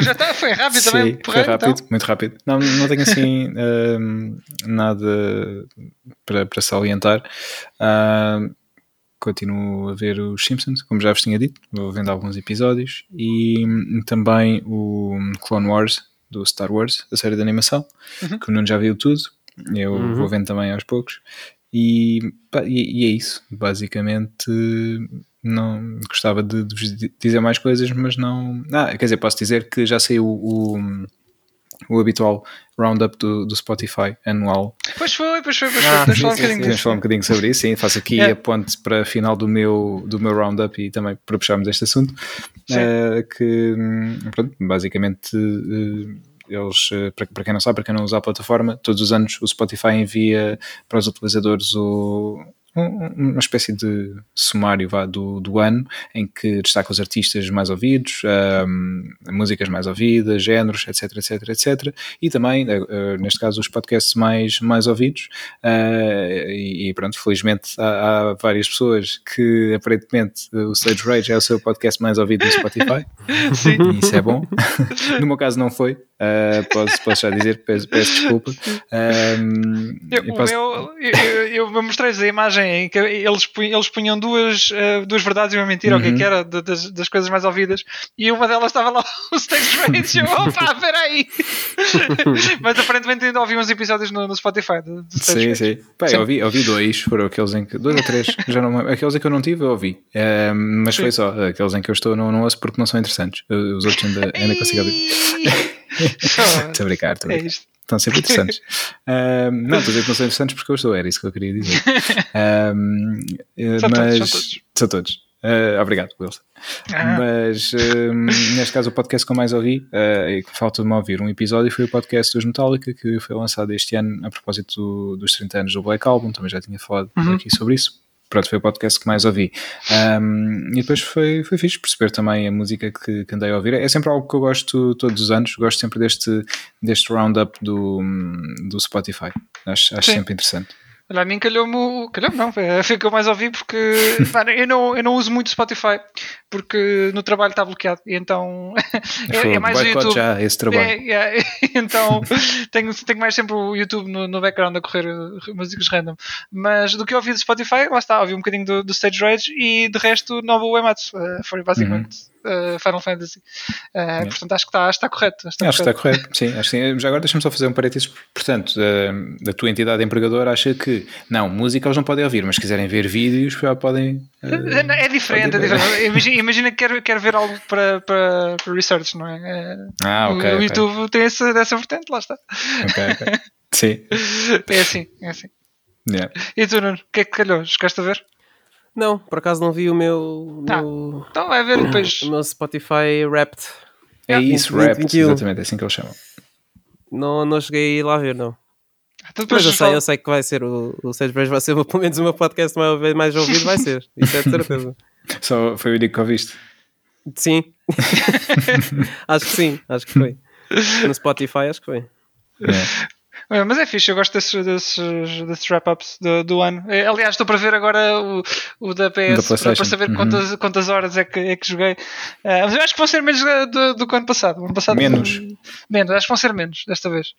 Já está, foi rápido Sim, também. Porra, foi rápido, então. muito rápido. Não, não tenho assim uh, nada para, para salientar. Uh, continuo a ver os Simpsons, como já vos tinha dito, vou vendo alguns episódios e também o Clone Wars do Star Wars, a série de animação, uhum. que o Nuno já viu tudo, eu uhum. vou vendo também aos poucos. E, pá, e, e, é isso, basicamente não gostava de, de, vos dizer mais coisas, mas não. Ah, quer dizer, posso dizer que já saiu o, o o habitual roundup do, do Spotify anual. Pois foi, pois foi, pois foi. Ah, Podemos falar um bocadinho falar um bocadinho sobre isso, sim. Faço aqui yeah. a ponte para a final do meu, do meu roundup e também para puxarmos este assunto. Uh, que, pronto, basicamente. Uh, eles, para, para quem não sabe, para quem não usa a plataforma, todos os anos o Spotify envia para os utilizadores o, uma espécie de sumário vá, do, do ano em que destaca os artistas mais ouvidos, um, músicas mais ouvidas, géneros, etc, etc, etc. E também, uh, neste caso, os podcasts mais, mais ouvidos. Uh, e, e, pronto, felizmente há, há, várias pessoas que aparentemente o Stage Rage é o seu podcast mais ouvido no Spotify. Sim. E isso é bom. no meu caso não foi. Uh, posso, posso já dizer, peço, peço desculpa. Um, eu, posso... eu, eu, eu mostrei-vos a imagem em que eles, eles punham duas, uh, duas verdades e uma mentira, uhum. o que, é que era, das, das coisas mais ouvidas, e uma delas estava lá o Stage Rage. Opa, peraí! Mas aparentemente ainda ouvi uns episódios no, no Spotify. Do, do sim, sim. Pá, sim. Eu, ouvi, eu ouvi dois, foram aqueles em que. Dois ou três, já não Aqueles em que eu não tive, eu ouvi. mas sim. foi só. Aqueles em que eu estou, não, não ouço porque não são interessantes. Os outros ainda, ainda consigo ouvir. Estou a brincar, estou a brincar. É estão sempre interessantes. uh, não, estou a dizer que não são interessantes porque eu estou, era isso que eu queria dizer. Uh, são mas todos, são todos. São todos. Uh, obrigado, Wilson. Ah. Mas neste caso, o podcast que eu mais ouvi, uh, e que falta-me ouvir um episódio, foi o podcast dos Metallica, que foi lançado este ano a propósito do, dos 30 anos do Black Album. Também já tinha falado uhum. aqui sobre isso pronto, foi o podcast que mais ouvi. Um, e depois foi, foi fixe perceber também a música que, que, andei a ouvir. É sempre algo que eu gosto todos os anos, gosto sempre deste, deste roundup do, do Spotify. Acho, acho sempre interessante. Olha, a mim calhou-me. Calhou-me não, foi o que eu mais ouvi porque eu, não, eu não uso muito Spotify porque no trabalho está bloqueado e então é, é, mais o YouTube. já esse trabalho. É, é, então tenho, tenho mais sempre o YouTube no, no background a correr músicas random. Mas do que eu ouvi do Spotify, lá está, ouvi um bocadinho do, do Stage Rage e de resto Novo Uematsu. Uh, foi basicamente. Uhum uh, Final Fantasy. Uh, portanto, acho que está, está correto. Está acho correto. que está correto, sim. Acho já agora deixa-me só fazer um parênteses. Portanto, uh, tua entidade empregadora acha que, não, música eles não podem ouvir, mas se quiserem ver vídeos, já podem. é diferente, é diferente. Imagina, imagina que quer, quer ver algo para, para, para research, não é? Ah, ok. O, okay. YouTube tem essa, essa vertente, lá está. Ok, ok. Sim. É assim, é assim. Yeah. E tu, Nuno, o que é que calhou? Chegaste a ver? Não, por acaso não vi o meu. Ah, meu então vai ver depois. O meu Spotify Wrapped. É isso, Wrapped, exatamente, é assim que eles chamam. Não, não cheguei a ir lá ver, não. Então, Mas eu sei, eu sei que vai ser o, o Sage vai ser pelo menos o meu podcast mais, mais ouvido, vai ser. Isso é de certeza. Só foi o único que ouviste? Sim. acho que sim, acho que foi. No Spotify, acho que foi. É. Mas é fixe, eu gosto desses, desses, desses wrap-ups do, do, ano. É, aliás, estou para ver agora o, o da PS para, para, saber uhum. quantas, quantas horas é que, é que joguei. Uh, mas eu acho que vão ser menos do, do que o ano passado. O ano passado menos. menos, acho que vão ser menos desta vez.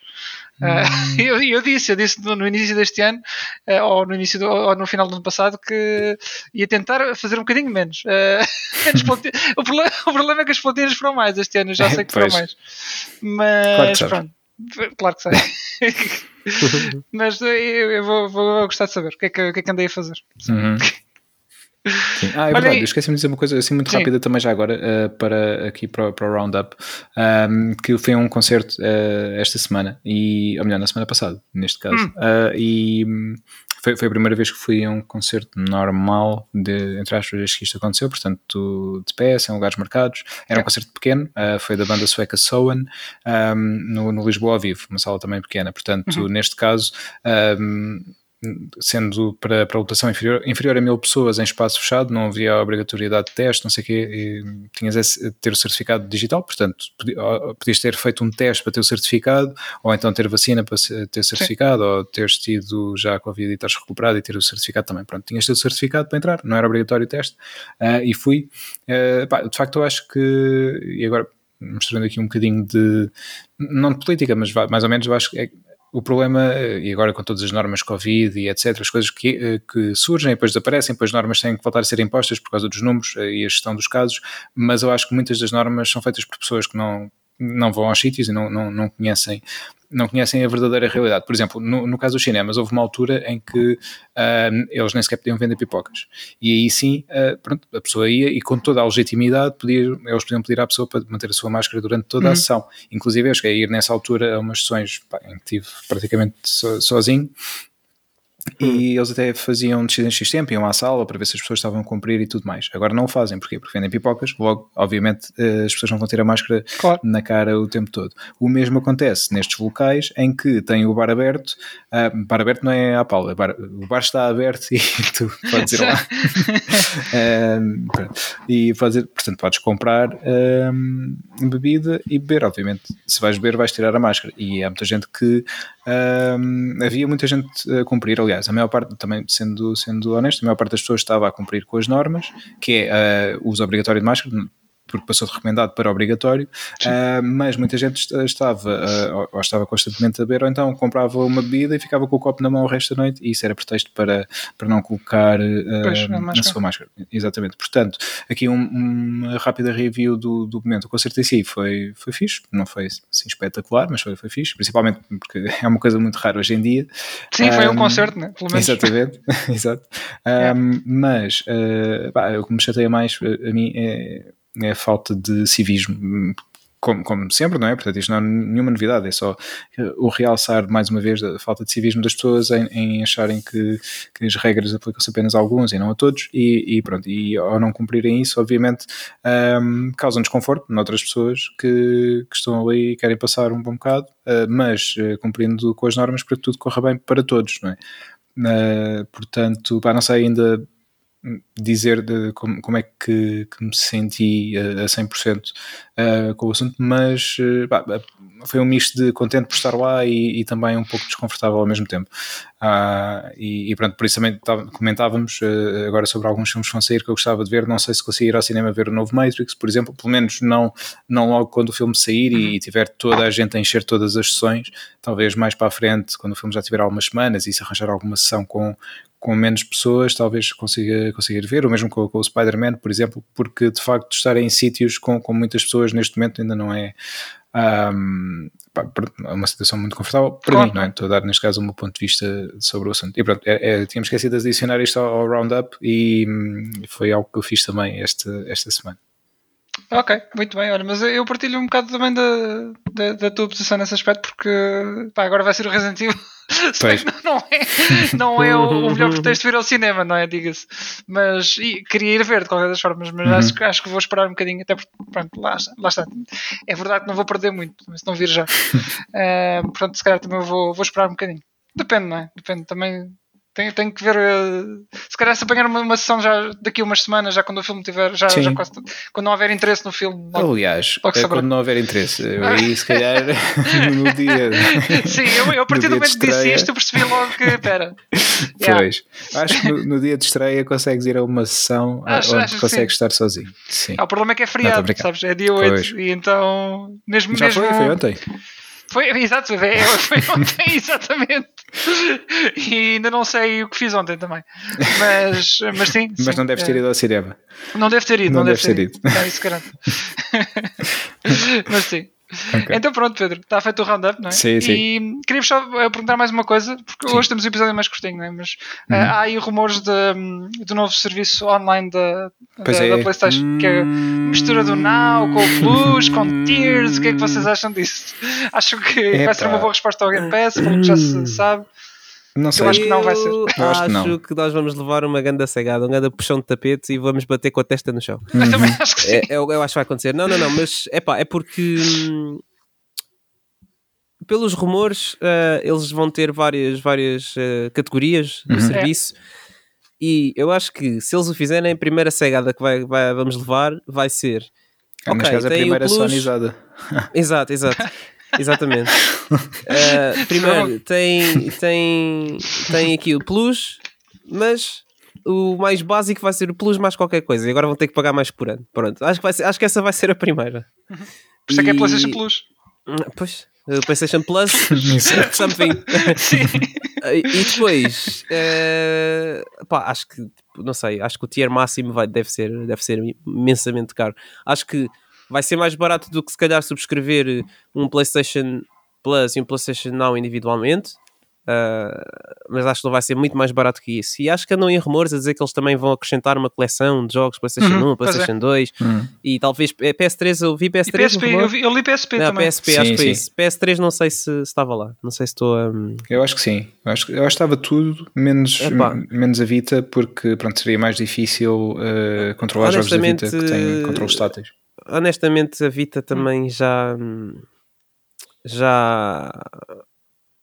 Uh, eu, eu disse, eu disse no, no início deste ano, uh, ou no início do, ou no final do ano passado, que ia tentar fazer um bocadinho menos. menos o, problema, o problema é que as platinas foram mais este ano, já sei que foram mais. Mas claro pronto. Claro que sei. Mas eu, eu vou, vou, gostar de saber o que é que, o que, é que andei a fazer. Uhum. Sim. Ah, é verdade, esqueci-me de dizer uma coisa assim muito Sim. rápida também já agora, uh, para aqui para, para o Roundup, um, que foi um concerto uh, esta semana, e, ou melhor, na semana passada, neste caso, hum. uh, e foi, foi a primeira vez que fui a um concerto normal, de, entre aspas, desde que isto aconteceu, portanto, de pé, sem lugares marcados. Era um concerto pequeno, uh, foi da banda sueca Soen, um, no, no, Lisboa ao vivo, uma sala também pequena. Portanto, uhum. neste caso, um, sendo para, para a lotação inferior, inferior a mil pessoas em espaço fechado, não havia obrigatoriedade de teste, não sei o quê, tinhas esse, ter o certificado digital, portanto, podias ter feito um teste para ter o certificado, ou então ter vacina para ter certificado, Sim. ou teres tido já a Covid e estás recuperado e ter o certificado também. Pronto, tinhas ter o certificado para entrar, não era obrigatório o teste, uh, e fui. Uh, pá, de facto, eu acho que, e agora mostrando aqui um bocadinho de, não de política, mas mais ou menos eu acho que é, o problema, e agora com todas as normas Covid e etc., as coisas que, eh, que surgem e depois desaparecem, depois as normas têm que voltar a ser impostas por causa dos números eh, e a gestão dos casos, mas eu acho que muitas das normas são feitas por pessoas que não, não vão aos sítios e não, não, não conhecem não conhecem a verdadeira realidade. Por exemplo, no, no caso dos cinemas, houve uma altura em que eles nem sequer podiam vender pipocas. E aí sim, uh, pronto, a pessoa ia e com toda a legitimidade podia, eles podiam pedir à pessoa para manter a sua máscara durante toda uhum. a sessão. Inclusive, eu cheguei a ir nessa altura a umas sessões pá, em que estive praticamente so, sozinho e hum. eles até faziam de X tempo, iam à sala para ver se as pessoas estavam a cumprir e tudo mais. Agora não o fazem, porquê? Porque vendem pipocas, logo, obviamente, eh, as pessoas não vão ter a máscara claro. na cara o tempo todo. O mesmo acontece nestes locais em que tem o bar aberto, uh, bar aberto não é à Paula, bar, o bar está aberto e tu podes ir lá. uh, e podes, portanto, podes comprar uh, bebida e beber, obviamente. Se vais beber, vais tirar a máscara. E há muita gente que havia muita gente a cumprir, aliás, a maior parte, também sendo, sendo honesto, a maior parte das pessoas estava a cumprir com as normas, que é uh, o uso obrigatório de máscara, porque passou de recomendado para obrigatório, uh, mas muita gente estava uh, ou estava constantemente a beber, ou então comprava uma bebida e ficava com o copo na mão o resto da noite, e isso era pretexto para, para não colocar uh, pois, a, sua máscara. Exatamente. Portanto, aqui um, uma rápida review do, do momento. O concerto em si foi, foi fixe, não foi assim espetacular, mas foi, foi fixe, principalmente porque é uma coisa muito rara hoje em dia. Sim, um, foi um concerto, né? Pelo menos. Exatamente, exato. Um, Mas uh, pá, o que me chateia mais a mim é é a falta de civismo, como, como, sempre, não é? Portanto, isto não é nenhuma novidade, é só o realçar mais uma vez a falta de civismo das pessoas em, em acharem que, que, as regras aplicam-se apenas a alguns e não a todos, e, e, pronto, e ao não cumprirem isso, obviamente, um, causam desconforto noutras pessoas que, que, estão ali e querem passar um bom bocado, uh, mas uh, cumprindo com as normas para que tudo corra bem para todos, não é? Uh, portanto, pá, não sei ainda dizer de como, como é que, que, me senti a, a 100% uh, com o assunto, mas uh, bah, foi um misto de contente por estar lá e, e também um pouco desconfortável ao mesmo tempo. Uh, e, e, pronto, por isso também comentávamos uh, agora sobre alguns filmes que vão sair que eu gostava de ver. Não sei se consigo ir ao cinema ver o novo Matrix, por exemplo, pelo menos não, não logo quando o filme sair e, e tiver toda a gente a encher todas as sessões, talvez mais para a frente, quando o filme já tiver algumas semanas e se arranjar alguma sessão com, com menos pessoas, talvez consiga, consiga ver, ou mesmo com, com o Spider-Man, por exemplo, porque de facto estar em sítios com, com muitas pessoas neste momento ainda não é um, pá, uma situação muito confortável para claro. mim, não é? Estou a dar neste caso o meu ponto de vista sobre o assunto. E pronto, é, é, tínhamos esquecido de adicionar isto ao, ao Roundup e hum, foi algo que eu fiz também esta, esta semana. Ok, muito bem. Olha, mas eu partilho um bocado também da, da, da tua posição nesse aspecto, porque pá, agora vai ser o Resident Evil. não é, não é o, o melhor pretexto de vir ao cinema, não é? Diga-se. Mas e, queria ir ver de qualquer das formas, mas uhum. acho, acho que vou esperar um bocadinho, até porque, pronto, lá, lá está. É verdade que não vou perder muito, se não vir já. uh, portanto, se calhar também vou, vou esperar um bocadinho. Depende, não é? Depende também tenho, tenho que ver. Uh, se calhar se apanhar uma, uma sessão já daqui a umas semanas, já quando o filme tiver. Já, já quase, quando não houver interesse no filme. Logo, Aliás, é quando não houver interesse. Aí se calhar no dia. Sim, eu, eu a partir do momento que disse isto percebi logo que. Espera. Pois. Acho que no, no, dia de estreia consegues ir a uma sessão acho, onde acho consegues estar sozinho. Sim. Ah, o problema é que é feriado, sabes? É dia 8. Pois. E então. Mesmo, já mesmo, foi, foi ontem. Foi, exato, foi, ontem, exatamente. E ainda não sei o que fiz ontem também. Mas, mas sim. Mas sim, não deves ter é. ido ao cinema. Não deve ter ido, não, não deve ter ido. ido. Não, isso mas sim. Okay. Então pronto, Pedro, está feito o roundup, não é? Sim, sim. E queria só eh, perguntar mais uma coisa, porque sim. hoje temos um episódio mais curtinho, não é? Mas uhum. uh, há aí rumores de, do novo serviço online da, da, é. da, PlayStation, que é mistura do Now com o Plus, com Tears. O que é que vocês acham disso? Acham que Epa. vai ser uma boa resposta ao Game Pass, pelo que já se sabe? Não sei. Eu acho que não vai ser. Eu acho, que, acho que, nós vamos levar uma ganda cegada, um ganda puxão de tapete e vamos bater com a testa no chão. Uhum. também acho que sim. É, eu, eu, acho que vai acontecer. Não, não, não, mas é pá, é porque. Hum, pelos rumores, uh, eles vão ter várias, várias uh, categorias do uhum. serviço. E eu acho que se eles o fizerem, a primeira cegada que vai, vai, vamos levar vai ser. É, okay, caso, a primeira sonizada. Exato, exato. Exatamente. Uh, primeiro, tem, tem, tem aqui o Plus, mas o mais básico vai ser o Plus mais qualquer coisa. E agora vão ter que pagar mais por ano. Pronto, acho que, vai ser, acho que essa vai ser a primeira. Por isso é que é PlayStation Plus. Hum, pois, PlayStation Plus, something. e depois, uh, pá, acho que, não sei, acho que o tier máximo vai, deve, ser, deve ser imensamente caro. Acho que vai ser mais barato do que se calhar subscrever um PlayStation Plus e um PlayStation Now individualmente. Uh, mas acho que não vai ser muito mais barato que isso. E acho que andam em rumores a dizer que eles também vão acrescentar uma coleção de jogos PlayStation uhum, 1, PlayStation é. 2 uhum. e talvez PS3. Eu vi PS3. PSP, eu, vi, eu li PSP não, também. PSP, sim, acho que foi isso. PS3 não sei se, estava lá. Não sei se estou a. Um... Eu acho que sim. Eu acho, eu acho que estava tudo, menos, menos a Vita, porque pronto, seria mais difícil uh, controlar jogos da Vita que têm controles táteis honestamente a Vita também já já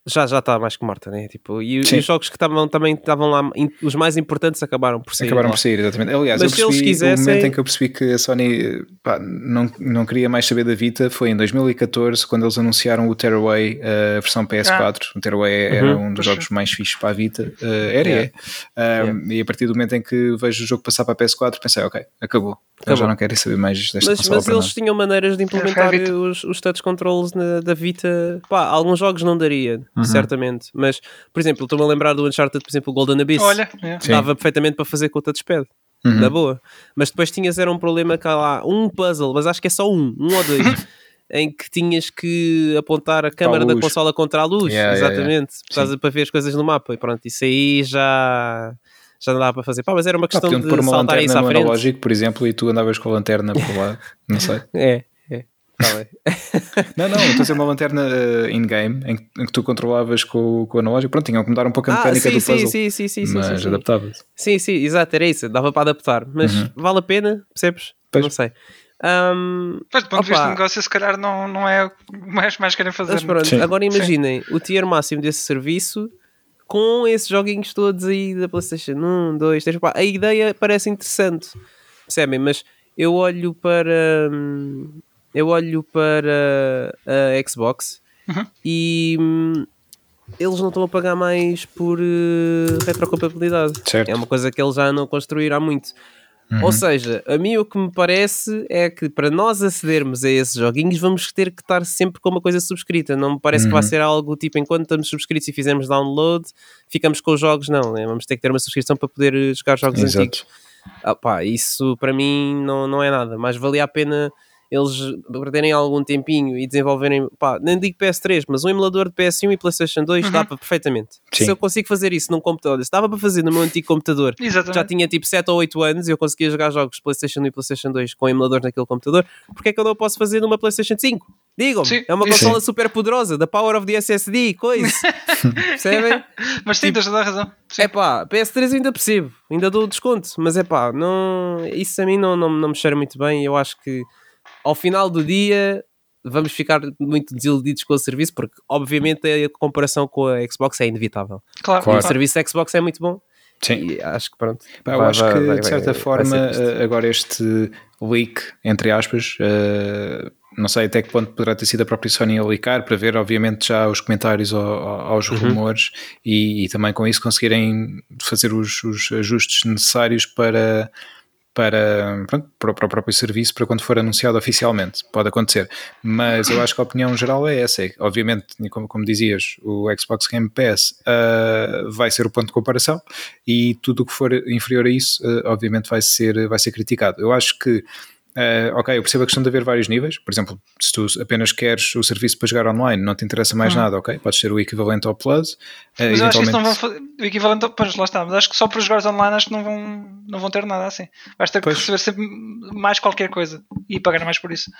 já já está mais que morta, né? Tipo, e, e os jogos que estavam também estavam lá, os mais importantes acabaram por sair. Acabaram lá. por sair, exatamente. Aliás, Mas eu percebi, se eles quisessem... o momento em que eu percebi que a Sony pá, não, não queria mais saber da Vita foi em 2014, quando eles anunciaram o Tearaway, a versão PS4. Ah. O Tearaway era uhum. um dos jogos mais fixos para a Vita. Uh, era, yeah. é. Um, yeah. E a partir do momento em que vejo o jogo passar para a PS4, pensei, ok, acabou. Eu já não quero saber mais desta Mas, mas eles tinham maneiras de implementar os, os touch controls na, da Vita. Pá, alguns jogos não daria, uhum. certamente. Mas, por exemplo, estou-me a lembrar do Uncharted, por exemplo, o Golden Abyss. Olha, é. dava perfeitamente para fazer com o touchpad. Uhum. Na boa. Mas depois tinhas era um problema há lá, um puzzle, mas acho que é só um, um ou dois. em que tinhas que apontar a câmera da consola contra a luz, yeah, exatamente, yeah, yeah. para ver as coisas no mapa. E pronto, isso aí já já não dava para fazer. Pá, mas era uma questão ah, de pôr uma saltar isso à frente. analógico, por exemplo, e tu andavas com a lanterna por lá, não sei. é, não, não, estou a dizer uma lanterna uh, in-game em, em, que tu controlavas com, com o analógico. Pronto, tinham que mudar um pouco a ah, mecânica ah, sim, do puzzle. Sim, sim, sim, sim. Mas sim, sim. adaptava-se. Sim, sim, exato, era isso. Dava para adaptar. Mas uhum. vale a pena, percebes? Pois. Não sei. Um, mas do ponto de vista do negócio, se calhar não, não é o que mais, mais querem fazer. Mas pronto, agora imaginem o tier máximo desse serviço com esses joguinhos todos aí da PlayStation 1, 2, 3, 4. A ideia parece interessante, percebem? Mas eu olho para. Hum, eu olho para a Xbox uhum. e hum, eles não estão a pagar mais por uh, retrocompatibilidade. Certo. É uma coisa que eles já não construíram há muito. Uhum. Ou seja, a mim o que me parece é que para nós acedermos a esses joguinhos vamos ter que estar sempre com uma coisa subscrita. Não me parece uhum. que vai uhum. ser algo tipo enquanto estamos subscritos e fizemos download, ficamos com os jogos, não. Né? Vamos ter que ter uma subscrição para poder jogar jogos Exato. antigos. Ah, pá, isso para mim não, não é nada, mas valia a pena eles perderem algum tempinho e desenvolverem, pá, nem digo PS3, mas um emulador de PS1 e PlayStation 2 uhum. dava perfeitamente. Sim. Se eu consigo fazer isso num computador, se dava para fazer no meu antigo computador, já tinha tipo 7 ou 8 anos e eu conseguia jogar jogos de PlayStation 1 e PlayStation 2 com emuladores naquele computador, porque é que eu não posso fazer numa PlayStation 5? Digam-me, é uma consola super poderosa, da Power of the SSD, coisa. Percebem? Mas sim, tipo, tens toda a razão. É pá, PS3 ainda percebo, ainda dou desconto, mas é pá, não, isso a mim não, não, não me cheira muito bem. Eu acho que ao final do dia vamos ficar muito desiludidos com o serviço, porque obviamente a comparação com a Xbox é inevitável. Claro. claro. O serviço da Xbox é muito bom. Sim. E acho que pronto. eu vai, acho vai, que vai, de certa forma agora este leak, entre aspas, uh, não sei até que ponto poderá ter sido a própria Sony a leakar para ver, obviamente, já os comentários aos uhum. rumores e, e, também com isso conseguirem fazer os, os ajustes necessários para para, pronto, para, o próprio serviço para quando for anunciado oficialmente. Pode acontecer. Mas eu acho que a opinião geral é essa. É, obviamente, como, como dizias, o Xbox Game Pass uh, vai ser o ponto de comparação e tudo o que for inferior a isso, uh, obviamente, vai ser, vai ser criticado. Eu acho que Uh, ok, eu percebo a questão de haver vários níveis. Por exemplo, se tu apenas queres o serviço para jogar online, não te interessa mais hum. nada, ok? Podes ser o equivalente ao Plus. Uh, mas eu acho que isso não vão fazer. O equivalente ao. Pois lá está, mas acho que só para jogares online acho que não vão, não vão ter nada assim. Vais ter que pois. receber sempre mais qualquer coisa e pagar mais por isso.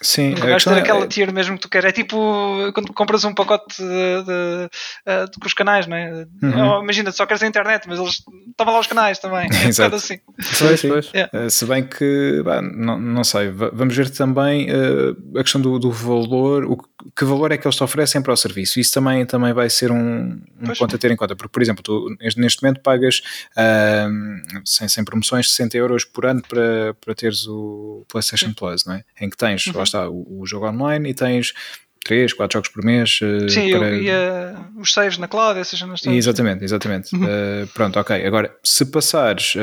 Sim, vais ter aquela é... tier mesmo que tu queres. É tipo quando compras um pacote de, de, de, eh, de com os canais, não é? Uhum. Imagina, só queres a internet, mas eles. Estavam lá os canais também. É Exato. assim. Sim, sim. Yeah. Uh, se bem que. Bah, não, não sei, vamos ver também uh, a questão do, do, valor, o, que valor é que eles te oferecem para o serviço. Isso também, também vai ser um, um ponto a ter em conta, porque, por exemplo, tu neste momento pagas uh, sem, sem promoções 60 euros por ano para, para teres o PlayStation Sim. Plus, não é? em que tens, uhum. lá está, o, o jogo online e tens 3, 4 jogos por mês. Uh, Sim, para... eu, e uh, os saves na cloud, essas cenas Exatamente, exatamente. Uhum. Uh, pronto, ok. Agora, se passares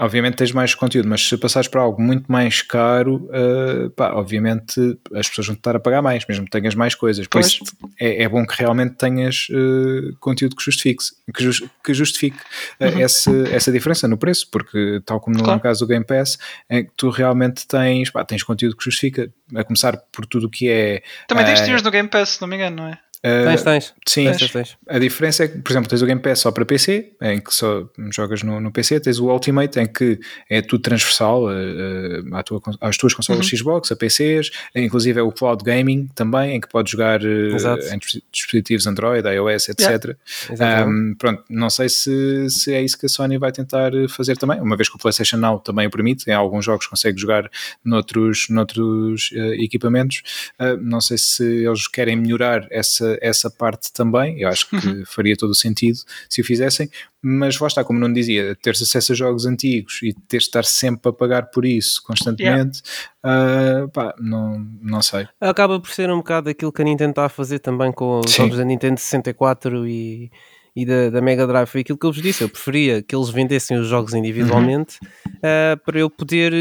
obviamente tens mais conteúdo, mas se passares para algo muito mais caro, uh, pá, obviamente as pessoas vão estar a pagar mais, mesmo que tenhas mais coisas. Por isso é, é, bom que realmente tenhas uh, conteúdo que justifique, que, just, que justifique uh, uhum. essa, essa diferença no preço, porque tal como no, claro. caso do Game Pass, é que tu realmente tens, pá, tens conteúdo que justifica, a começar por tudo o que é. Também tens tiers do Game Pass, se não me engano, não é? Uh, tens, tens. Sim, tens, tens. a diferença é que, por exemplo, tens o Game Pass só para PC, em que só jogas no, no PC, tens o Ultimate, em que é tudo transversal uh, à tua, às tuas consolas uhum. Xbox, a PCs, inclusive é o Cloud Gaming também, em que podes jogar uh, em dispositivos Android, iOS, etc. Yeah. Um, pronto, não sei se, se é isso que a Sony vai tentar fazer também, uma vez que o PlayStation Now também o permite, em alguns jogos consegue jogar noutros, noutros equipamentos, não sei se eles querem melhorar essa essa, parte também, eu acho que uhum. faria todo o sentido se o fizessem, mas lá está, como não dizia, ter acesso a jogos antigos e ter de estar sempre a pagar por isso constantemente, yeah. uh, pá, não, não sei. Acaba por ser um bocado aquilo que a Nintendo está a fazer também com os Sim. jogos da Nintendo 64 e e da, da, Mega Drive foi aquilo que eu vos disse. Eu preferia que eles vendessem os jogos individualmente uhum. uh, para eu poder.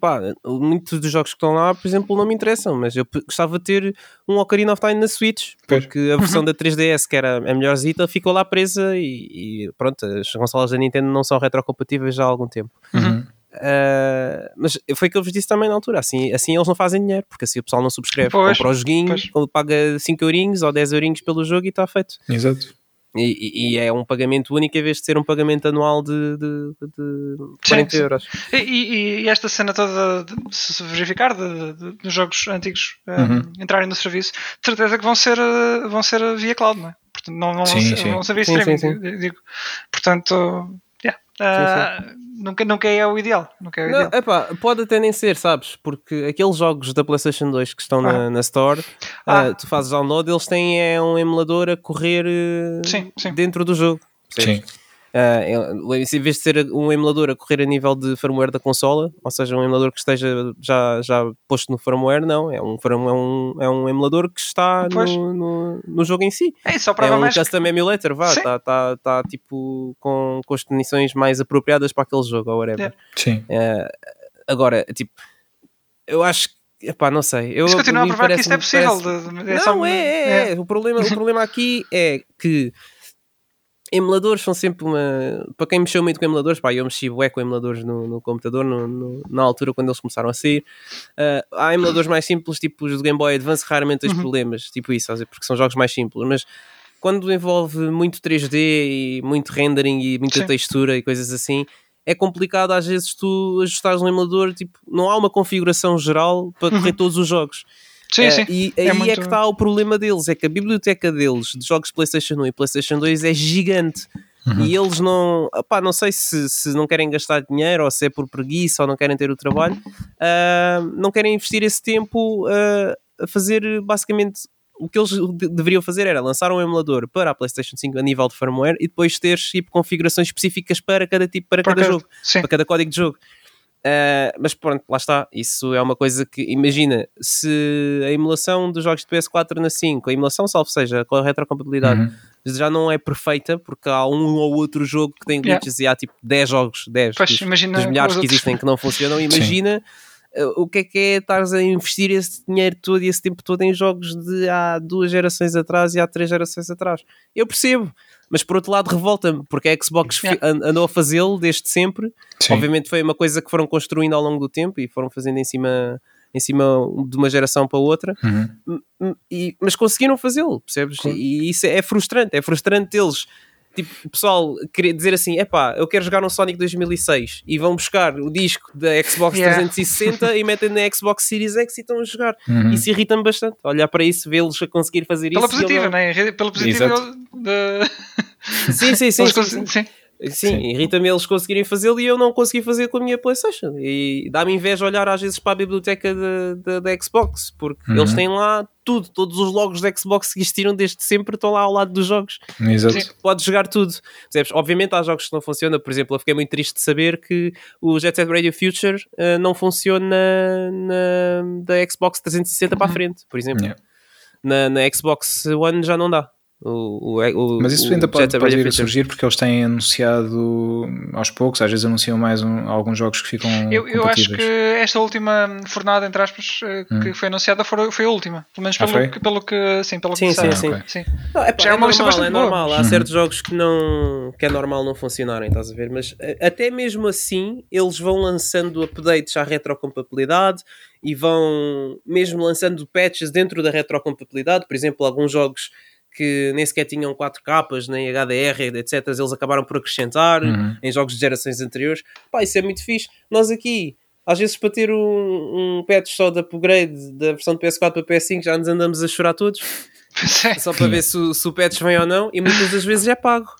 Pá, muitos dos jogos que estão lá, por exemplo, não me interessam, mas eu gostava de ter um Ocarina of Time na Switch, porque a versão da 3DS, que era a melhorzita, ficou lá presa e, e pronto, as consolas da Nintendo não são retrocompatíveis já há algum tempo. Uhum. Uh, mas foi o que eu vos disse também na altura. Assim, assim eles não fazem dinheiro, porque assim o pessoal não subscreve. Pois, compra o joguinho, pois. paga 5 eurinhos ou 10 eurinhos pelo jogo e está feito. Exato. E, e, é um pagamento único em vez de ser um pagamento anual de, de, de 40 sim, euros. E, e, esta cena toda, de, se verificar, de, dos jogos antigos eh, uhum. entrarem no serviço, de certeza que vão ser, eh, vão ser via cloud, não é? Portanto, não, não sim, vão, ser, vão ser via streaming. Digo. Portanto, yeah. Uh, nunca, nunca é o ideal. Nunca é o não, ideal. Epá, pode até nem ser, sabes? Porque aqueles jogos da PlayStation 2 que estão ah. na, na, Store, ah. uh, tu fazes download, eles têm é, um emulador a correr uh, sim, sim. dentro do jogo. Sim. Uh, em vez de ser um emulador a correr a nível de firmware da consola, ou seja, um emulador que esteja já, já posto no firmware, não, é um, é um, é um emulador que está no, no, no, jogo em si. É, só é um custom que... emulator, vá, está tá, tá, tipo com, com as condições mais apropriadas para aquele jogo, ou whatever. Yeah. Sim. Uh, agora, tipo, eu acho que Epá, não sei. Eu, Isso continua a provar que isto é possível. Parece... De, é não, é, é, é, O, problema, o problema aqui é que emuladores são sempre uma. Para quem mexeu muito com emuladores, pá, eu mexi bué com emuladores no, no computador no, no, na altura quando eles começaram a sair. Uh, há emuladores mais simples, tipo os do Game Boy Advance, raramente tens uhum. problemas, tipo isso, porque são jogos mais simples, mas quando envolve muito 3D e muito rendering e muita Sim. textura e coisas assim, é complicado às vezes tu ajustares um emulador, tipo, não há uma configuração geral para correr uhum. todos os jogos. Sim, é, sim. E é aí é, muito... é que está o problema deles, é que a biblioteca deles de jogos PlayStation 1 e PlayStation 2 é gigante. Uhum. E eles não, opá, não sei se, se não querem gastar dinheiro ou se é por preguiça ou não querem ter o trabalho, uh, não querem investir esse tempo uh, a fazer basicamente o que eles deveriam fazer era lançar um emulador para a PlayStation 5 a nível de firmware e depois ter tipo configurações específicas para cada tipo, para, para cada, cada jogo, sim. para cada código de jogo. Uh, mas pronto, lá está. Isso é uma coisa que, imagina, se a emulação dos jogos de PS4 na 5, a emulação, salvo seja, com a retrocompatibilidade, uhum. já não é perfeita, porque há um ou outro jogo que tem glitches yeah. e há tipo 10 jogos, 10 pois, dos, dos milhares que existem que não funcionam. Imagina. O que é que é estares a investir esse dinheiro todo e esse tempo todo em jogos de há duas gerações atrás e há três gerações atrás? Eu percebo, mas por outro lado revolta-me, porque a Xbox yeah. andou a fazê-lo desde sempre. Sim. Obviamente foi uma coisa que foram construindo ao longo do tempo e foram fazendo em cima em cima de uma geração para outra, uhum. e, mas conseguiram fazê-lo, percebes? Claro. E isso é frustrante, é frustrante eles tipo, o pessoal queria dizer assim: epá, eu quero jogar um Sonic 2006 e vão buscar o disco da Xbox yeah. 360 e metem na Xbox Series X e estão a jogar. Uhum. Isso irrita-me bastante. Olhar para isso, vê-los a conseguir fazer Pela isso. Positiva, não... né? Pela positiva, de... Sim, sim, sim. sim, sim. sim. Sim, irrita-me eles conseguirem fazê-lo e eu não consegui fazer com a minha PlayStation. E dá-me inveja olhar às vezes para a biblioteca da Xbox, porque uhum. eles têm lá tudo, todos os logos da Xbox que existiram desde sempre estão lá ao lado dos jogos. Exato. Podes jogar tudo. Percebes? Obviamente há jogos que não funcionam, por exemplo, eu fiquei muito triste de saber que o Jet Set Radio Future uh, não funciona na, da Xbox 360 uhum. para a frente, por exemplo. Yeah. Na, na Xbox One já não dá. O, o, Mas isso ainda pode, pode vir a surgir porque eles têm anunciado aos poucos, às vezes anunciam mais um, alguns jogos que ficam. Eu, eu acho que esta última fornada, entre aspas, eh, hum. que foi anunciada foi, foi a última. Pelo menos ah, pelo, que, pelo que. Sim, pelo sim, que sim, sim. Okay. sim. Não, é, pá, é, é normal, é normal. Há uhum. certos jogos que, não, que é normal não funcionarem, estás a ver? Mas eh, até mesmo assim, eles vão lançando updates à retrocompatibilidade e vão mesmo lançando patches dentro da retrocompatibilidade. Por exemplo, alguns jogos que nem sequer tinham 4 capas, nem HDR, etc. Eles acabaram por acrescentar uhum. em jogos de gerações anteriores. Pá, isso é muito fixe. Nós aqui, às vezes, para ter um, um patch só de upgrade da versão de PS4 para PS5, já nos andamos a chorar todos. só para ver se, se o patch vem ou não. E muitas das vezes é pago.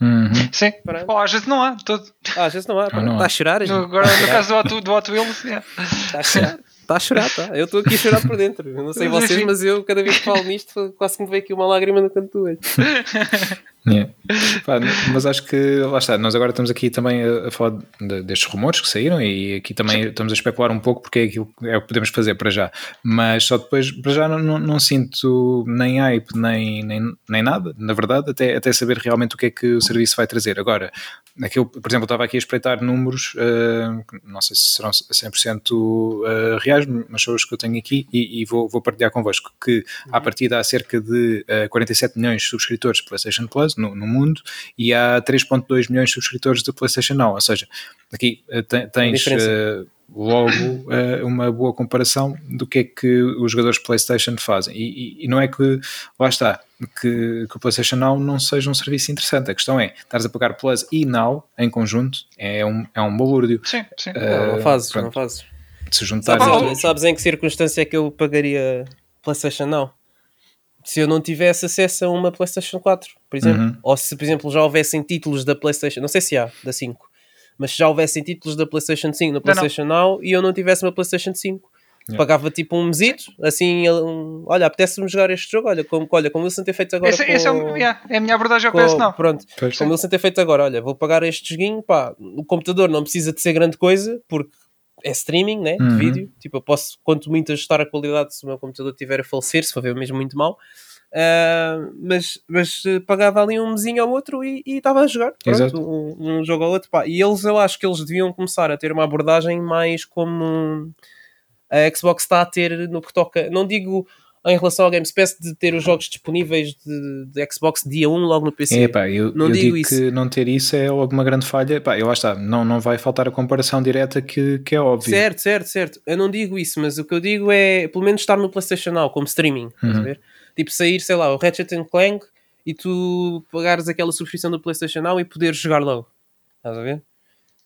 Uhum. Sim. Ou às vezes não há. Todo... Ah, às vezes não há. Está a chorar. Agora, no caso do Hot Wheels, está a chorar. Está a chorar, tá? Eu estou aqui a chorar por dentro. Eu não sei vocês, mas eu, cada vez que falo nisto, quase que me veio aqui uma lágrima no canto do olho. Yeah. Pá, mas acho que lá está, nós agora estamos aqui também a, a falar de, destes rumores que saíram e aqui também Sim. estamos a especular um pouco porque é aquilo é o que podemos fazer para já, mas só depois para já não, não, não sinto nem hype nem, nem, nem nada, na verdade, até, até saber realmente o que é que o serviço vai trazer. Agora, aquilo, por exemplo, eu estava aqui a espreitar números, uh, não sei se serão 100% uh, reais, mas são os que eu tenho aqui e, e vou, vou partilhar convosco que uhum. à partida há cerca de uh, 47 milhões de subscritores de PlayStation Plus no, no mundo e há 3.2 milhões de subscritores da PlayStation Now, ou seja, aqui uh, tens uh, logo uh, uma boa comparação do que é que os jogadores de PlayStation fazem e, e, e não é que, lá está, que, que, o PlayStation Now não seja um serviço interessante. A questão é, estás a pagar Plus e Now em conjunto, é um, é um balúrdio. Sim, sim. Uh, não fazes, pronto, não fazes. Se juntar. Sabes, sabes, em que circunstância é que eu pagaria PlayStation Now? Se eu não tivesse acesso a uma PlayStation 4, por exemplo. Uhum. Ou se, por exemplo, já houvessem títulos da PlayStation, não sei se há, da 5, mas se já houvessem títulos da PlayStation 5 na PlayStation não, não. Now e eu não tivesse uma PlayStation 5. Yeah. Pagava tipo um mesito, assim, um, olha, apetece-me jogar este jogo, olha, como, olha, como o Wilson tem feito agora. Esse, com, esse é, o, yeah, é a minha abordagem ao PS não. Pronto, pois como o Wilson tem feito agora, olha, vou pagar este joguinho, pá, o computador não precisa de ser grande coisa, porque é streaming, né, uhum. de vídeo, tipo, eu posso, quanto muito ajustar a qualidade se o meu computador tiver a falecer, se for ver mesmo muito mal, Uh, mas, mas eh, pagava ali um mesinho ao outro e estava a jogar pronto, um, um, jogo ao outro. Pá. E eles, eu acho que eles deviam começar a ter uma abordagem mais como a Xbox está a ter no que toca. Não digo em relação ao Game Pass de ter os jogos disponíveis de, de Xbox dia 1 logo no PC. É, pá, eu, não eu digo, digo isso. que não ter isso é alguma grande falha. Pá, eu acho que não, não vai faltar a comparação direta que, que é óbvio. Certo, certo, certo. Eu não digo isso, mas o que eu digo é pelo menos estar no PlayStation Now como streaming. Uhum. ver? Tipo, sair, sei lá, o Ratchet Clank e tu pagares aquela subscrição do PlayStation Now e poderes jogar logo. Estás a ver?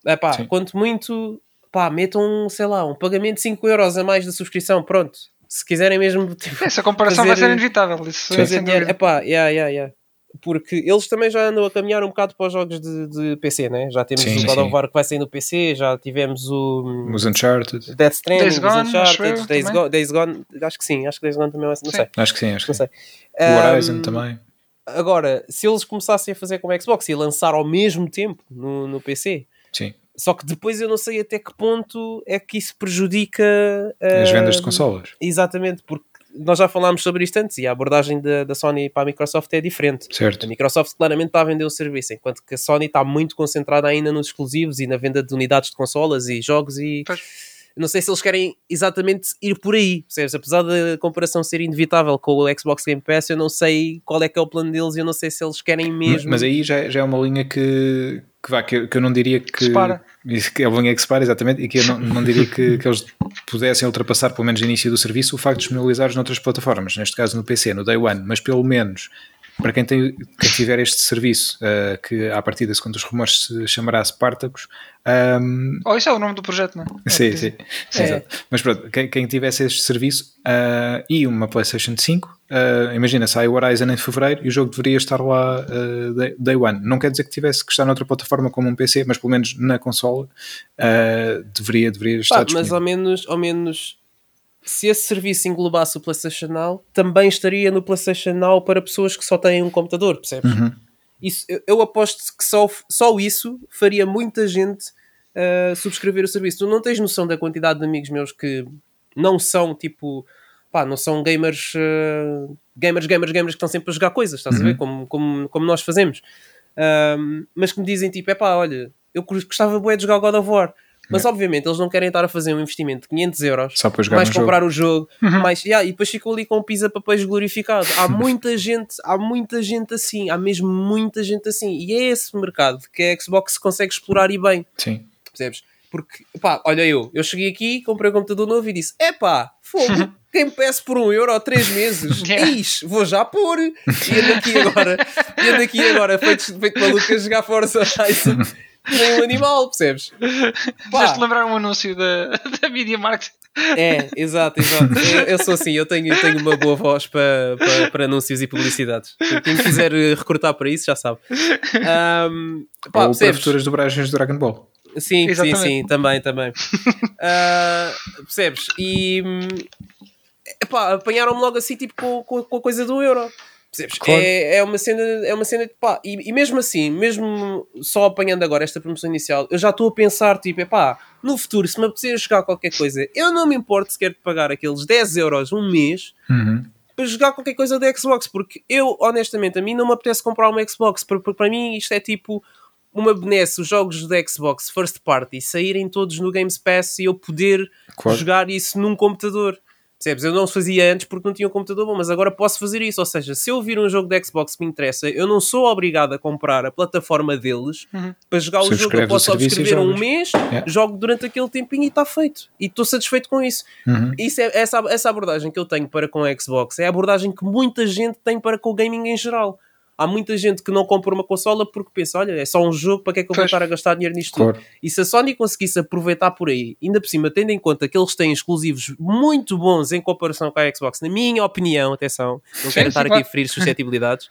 É pá, Sim. quanto muito, pá, metam, sei lá, um pagamento de 5 euros a mais da subscrição, pronto. Se quiserem mesmo. Tipo, Essa comparação fazer, vai ser inevitável. Isso fazer dinheiro. É pá, yeah, yeah, yeah porque eles também já andam a caminhar um bocado para os jogos de, de PC, né? Já temos sim, o God of War que vai sair no PC, já tivemos o. Os Uncharted. Death Stranding, Days Gone, os Uncharted, Days, Go, Days Gone, acho que sim, acho que Days Gone também vai ser, não sim. sei. Acho que sim, acho que não sim. sei. O Horizon um, também. Agora, se eles começassem a fazer como Xbox e lançar ao mesmo tempo no, no PC. Sim. Só que depois eu não sei até que ponto é que isso prejudica as vendas de consolas. Exatamente, porque nós já falámos sobre isto antes e a abordagem da, da Sony para a Microsoft é diferente. Certo. A Microsoft claramente está a vender o serviço, enquanto que a Sony está muito concentrada ainda nos exclusivos e na venda de unidades de consolas e jogos e, não sei se eles querem exatamente ir por aí, percebes? Apesar da comparação ser inevitável com o Xbox Game Pass, eu não sei qual é que é o plano deles e eu não sei se eles querem mesmo. Mas aí já, já é uma linha que, que, vá, que, que eu não diria que. separa. Que é uma linha que separa, exatamente, e que eu não, não diria que, que eles pudessem ultrapassar, pelo menos no início do serviço, o facto de disponibilizares noutras plataformas, neste caso no PC, no Day One, mas pelo menos para quem, tem, quem tiver este serviço, uh, que à partida, segundo os rumores, se chamará Spartacus. Um, oh, isso é o nome do projeto, não é? Sim, sim. sim é. Mas pronto, quem, quem, tivesse este serviço uh, e uma PlayStation 5, uh, ah, imagina, sai o Horizon em fevereiro e o jogo deveria estar lá day, day, one. Não quer dizer que tivesse que estar noutra plataforma como um PC, mas pelo menos na consola deveria, deveria estar Pá, Mas ao menos, ao menos se esse serviço englobasse o PlayStation Now, também estaria no PlayStation Now para pessoas que só têm um computador, percebes? Uhum. Isso, eu, eu, aposto que só, só isso faria muita gente uh, subscrever o serviço. Tu não tens noção da quantidade de amigos meus que não são tipo, pá, não são gamers, uh, gamers, gamers, gamers que estão sempre a jogar coisas, estás uhum. a ver? Uhum. Como, como, como nós fazemos. Um, mas que me dizem tipo, é pá, olha, eu gostava bem de jogar God of War mas obviamente eles não querem estar a fazer um investimento de 500 euros, Só para jogar mais comprar jogo. o jogo, uhum. mais, yeah, e depois ficam ali com o pisa papéis glorificado. Há muita gente, há muita gente assim, há mesmo muita gente assim, e é esse mercado que a Xbox consegue explorar e bem. Sim. Percebes? Porque, pá, olha eu, eu cheguei aqui, comprei um computador novo e disse: é pá, fogo, quem me peço por um euro ou três meses, yeah. Eis, vou já pôr. E ando aqui agora, e ando aqui agora, feito, feito maluco a jogar Forza Horizon um animal, percebes? Fizeste lembrar um anúncio da, da Media Market. É, exato, exato. Eu, eu, sou assim, eu tenho, eu tenho uma boa voz para, para, para anúncios e publicidades. Quem quiser recrutar para isso já sabe. Um, pá, Ou para futuras dobragens do Dragon Ball. Sim, Exatamente. sim, sim, também, também. Uh, percebes? E epá, apanharam-me logo assim, tipo, com, com, com a coisa do euro. Percebes? Claro. É, é uma cena, é uma cena de pá, e, e, mesmo assim, mesmo só apanhando agora esta promoção inicial, eu já estou a pensar, tipo, é pá, no futuro, se me apetecer jogar qualquer coisa, eu não me importo sequer de pagar aqueles 10 euros um mês uhum. para jogar qualquer coisa da Xbox, porque eu, honestamente, a mim não me apetece comprar uma Xbox, porque para mim isto é tipo uma benesse os jogos da Xbox First Party saírem todos no Games Pass e eu poder claro. jogar isso num computador. Percebes? Eu não fazia antes porque não tinha um computador bom, mas agora posso fazer isso. Ou seja, se eu vir um jogo de Xbox que me interessa, eu não sou obrigado a comprar a plataforma deles uhum. para jogar o jogo. Eu posso subscrever um mês, yeah. jogo durante aquele tempinho e está feito. E estou satisfeito com isso. Uhum. isso é, essa, essa abordagem que eu tenho para com a Xbox é a abordagem que muita gente tem para com o gaming em geral há muita gente que não compra uma consola porque pensa, olha, é só um jogo, para que é que eu vou estar a gastar dinheiro nisto claro. tudo? E se a Sony conseguisse aproveitar por aí, ainda por cima, tendo em conta que eles têm exclusivos muito bons em comparação com a Xbox, na minha opinião, atenção, não quero estar aqui a ferir suscetibilidades,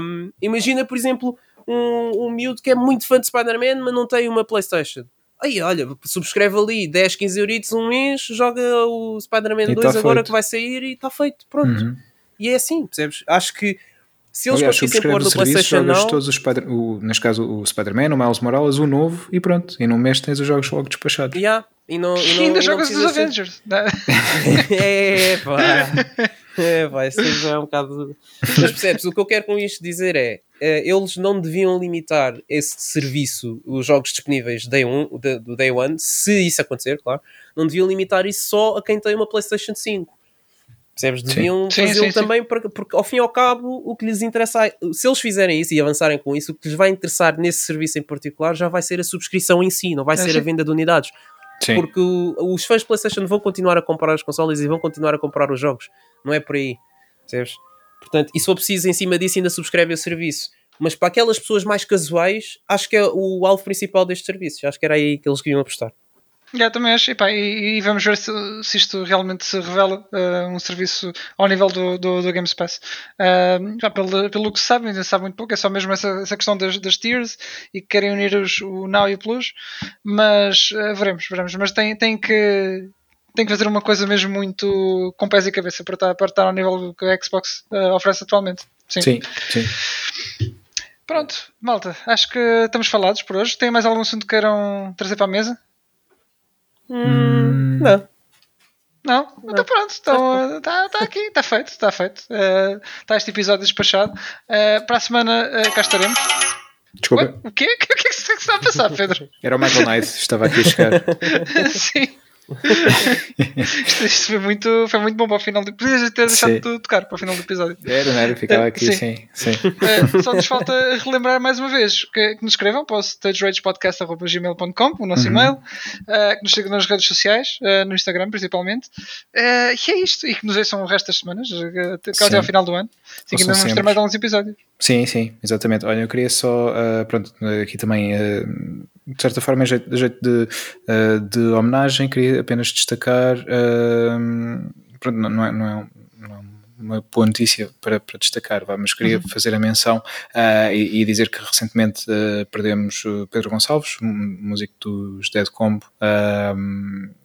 um, imagina, por exemplo, um, um miúdo que é muito fã de Spider-Man, mas não tem uma Playstation. Aí, olha, subscreve ali 10, 15 euritos um mês, joga o Spider-Man 2 tá agora feito. que vai sair e está feito, pronto. Uhum. E é assim, percebes? Acho que se eles Aliás, conseguissem pôr no PlayStation Now... todos os Spider, o, neste caso o Spider-Man, o Miles Morales, o novo e pronto. E num mês tens os jogos logo despachados. Yeah. E, não, e, não, e ainda jogas os Avengers. é, pá. É, pá, isso já é um bocado. Mas percebes? O que eu quero com isto dizer é: é eles não deviam limitar esse serviço, os jogos disponíveis day one, do Day One, se isso acontecer, claro, não deviam limitar isso só a quem tem uma PlayStation 5 Percebes? Deviam fazê-lo também porque, porque, ao fim e ao cabo, o que lhes interessa, se eles fizerem isso e avançarem com isso, o que lhes vai interessar nesse serviço em particular já vai ser a subscrição em si, não vai é, ser sim. a venda de unidades. Sim. Porque o, os fãs de PlayStation vão continuar a comprar as consoles e vão continuar a comprar os jogos, não é por aí. Percebes? Portanto, e se for preciso, em cima disso, ainda subscreve o serviço. Mas para aquelas pessoas mais casuais, acho que é o alvo principal deste serviço. Acho que era aí que eles queriam apostar. Já também acho, e, pá, e, e, vamos ver se, se, isto realmente se revela uh, um serviço ao nível do, do, do Games Pass. Uh, já pelo, pelo que se sabe, ainda se sabe muito pouco, é só mesmo essa, essa questão das, das tiers e que querem unir os, o Now e o Plus, mas uh, veremos, veremos. Mas tem, tem que tem que fazer uma coisa mesmo muito com pés e cabeça para estar, para estar ao nível que a Xbox oferece atualmente. Sim, sim. sim. Pronto, malta, acho que estamos falados por hoje. Tem mais algum assunto que queiram trazer para a mesa? Hum, não. Não? Então pronto, está tá, tá aqui, está feito, está feito. Está uh, este episódio despachado. Uh, para a semana uh, cá estaremos. Desculpa. O quê? O que é que se está a passar, Pedro? Era o Michael Knight, estava aqui a chegar. Sim. Isto, isto foi, muito, foi muito bom para o final do Podias ter deixado de tocar para o final do episódio. Era, não era? Ficava aqui, sim. sim, sim. Uh, só nos falta relembrar mais uma vez que, que nos escrevam para o stageragepodcast.gmail.com, o nosso uhum. e-mail, uh, que nos sigam nas redes sociais, uh, no Instagram principalmente. e é isto. E que nos ouçam o resto das semanas, até ao final do ano. Assim que ainda vamos ter mais alguns episódios. Sim, sim, exatamente. Olha, eu queria só, pronto, aqui também de certa forma, em jeito, jeito de, uh, de homenagem, queria apenas destacar. Uh, pronto, não, é, não, é, não, é, uma boa notícia para, para destacar, vá, mas queria uhum. fazer a menção uh, e, e, dizer que recentemente perdemos Pedro Gonçalves, músico dos Dead Combo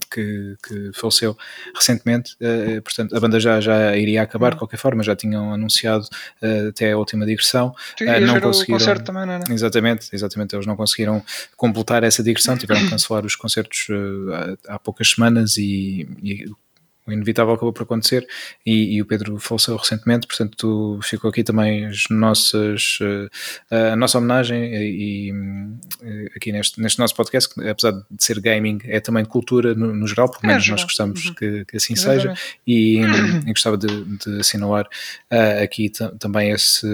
que, que faleceu recentemente. Uh, portanto, a banda já, já iria acabar de qualquer forma, já tinham anunciado uh, até a última digressão. Uh, não conseguiram. Também, não é? Exatamente, exatamente. Eles não conseguiram completar essa digressão, tiveram que cancelar os concertos há, há poucas semanas e, e o inevitável acabou por acontecer e, e, o Pedro faleceu recentemente, portanto ficou aqui também as nossas, eh, a nossa homenagem e, e aqui neste, neste nosso podcast, que apesar de ser gaming, é também cultura no, no geral, pelo é menos é, nós gostamos uhum. que, que, assim Exatamente. seja e, e, gostava de, de assinalar uh, aqui também esse,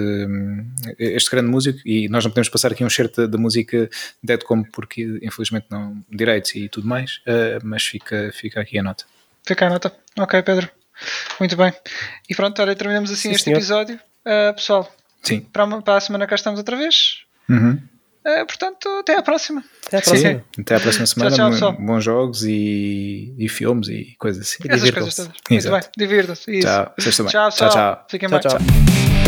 este grande músico e nós não podemos passar aqui um certo da música Dead como porque infelizmente não direitos e tudo mais, uh, mas fica, fica aqui a nota. Fica a nota. Ok, Pedro. Muito bem. E pronto, olha, terminamos assim Sim, este senhor. episódio. Uh, pessoal, Sim. Para, para a semana cá estamos outra vez. Uhum. Uh, portanto, até à próxima. Até à próxima, Sim, até à próxima semana. Tchau, tchau, bons jogos e, e filmes e coisas assim. Essas coisas todas. Muito bem, divirtam-se. Tchau. Tchau, tchau. tchau. Fiquem tchau, bem. Tchau.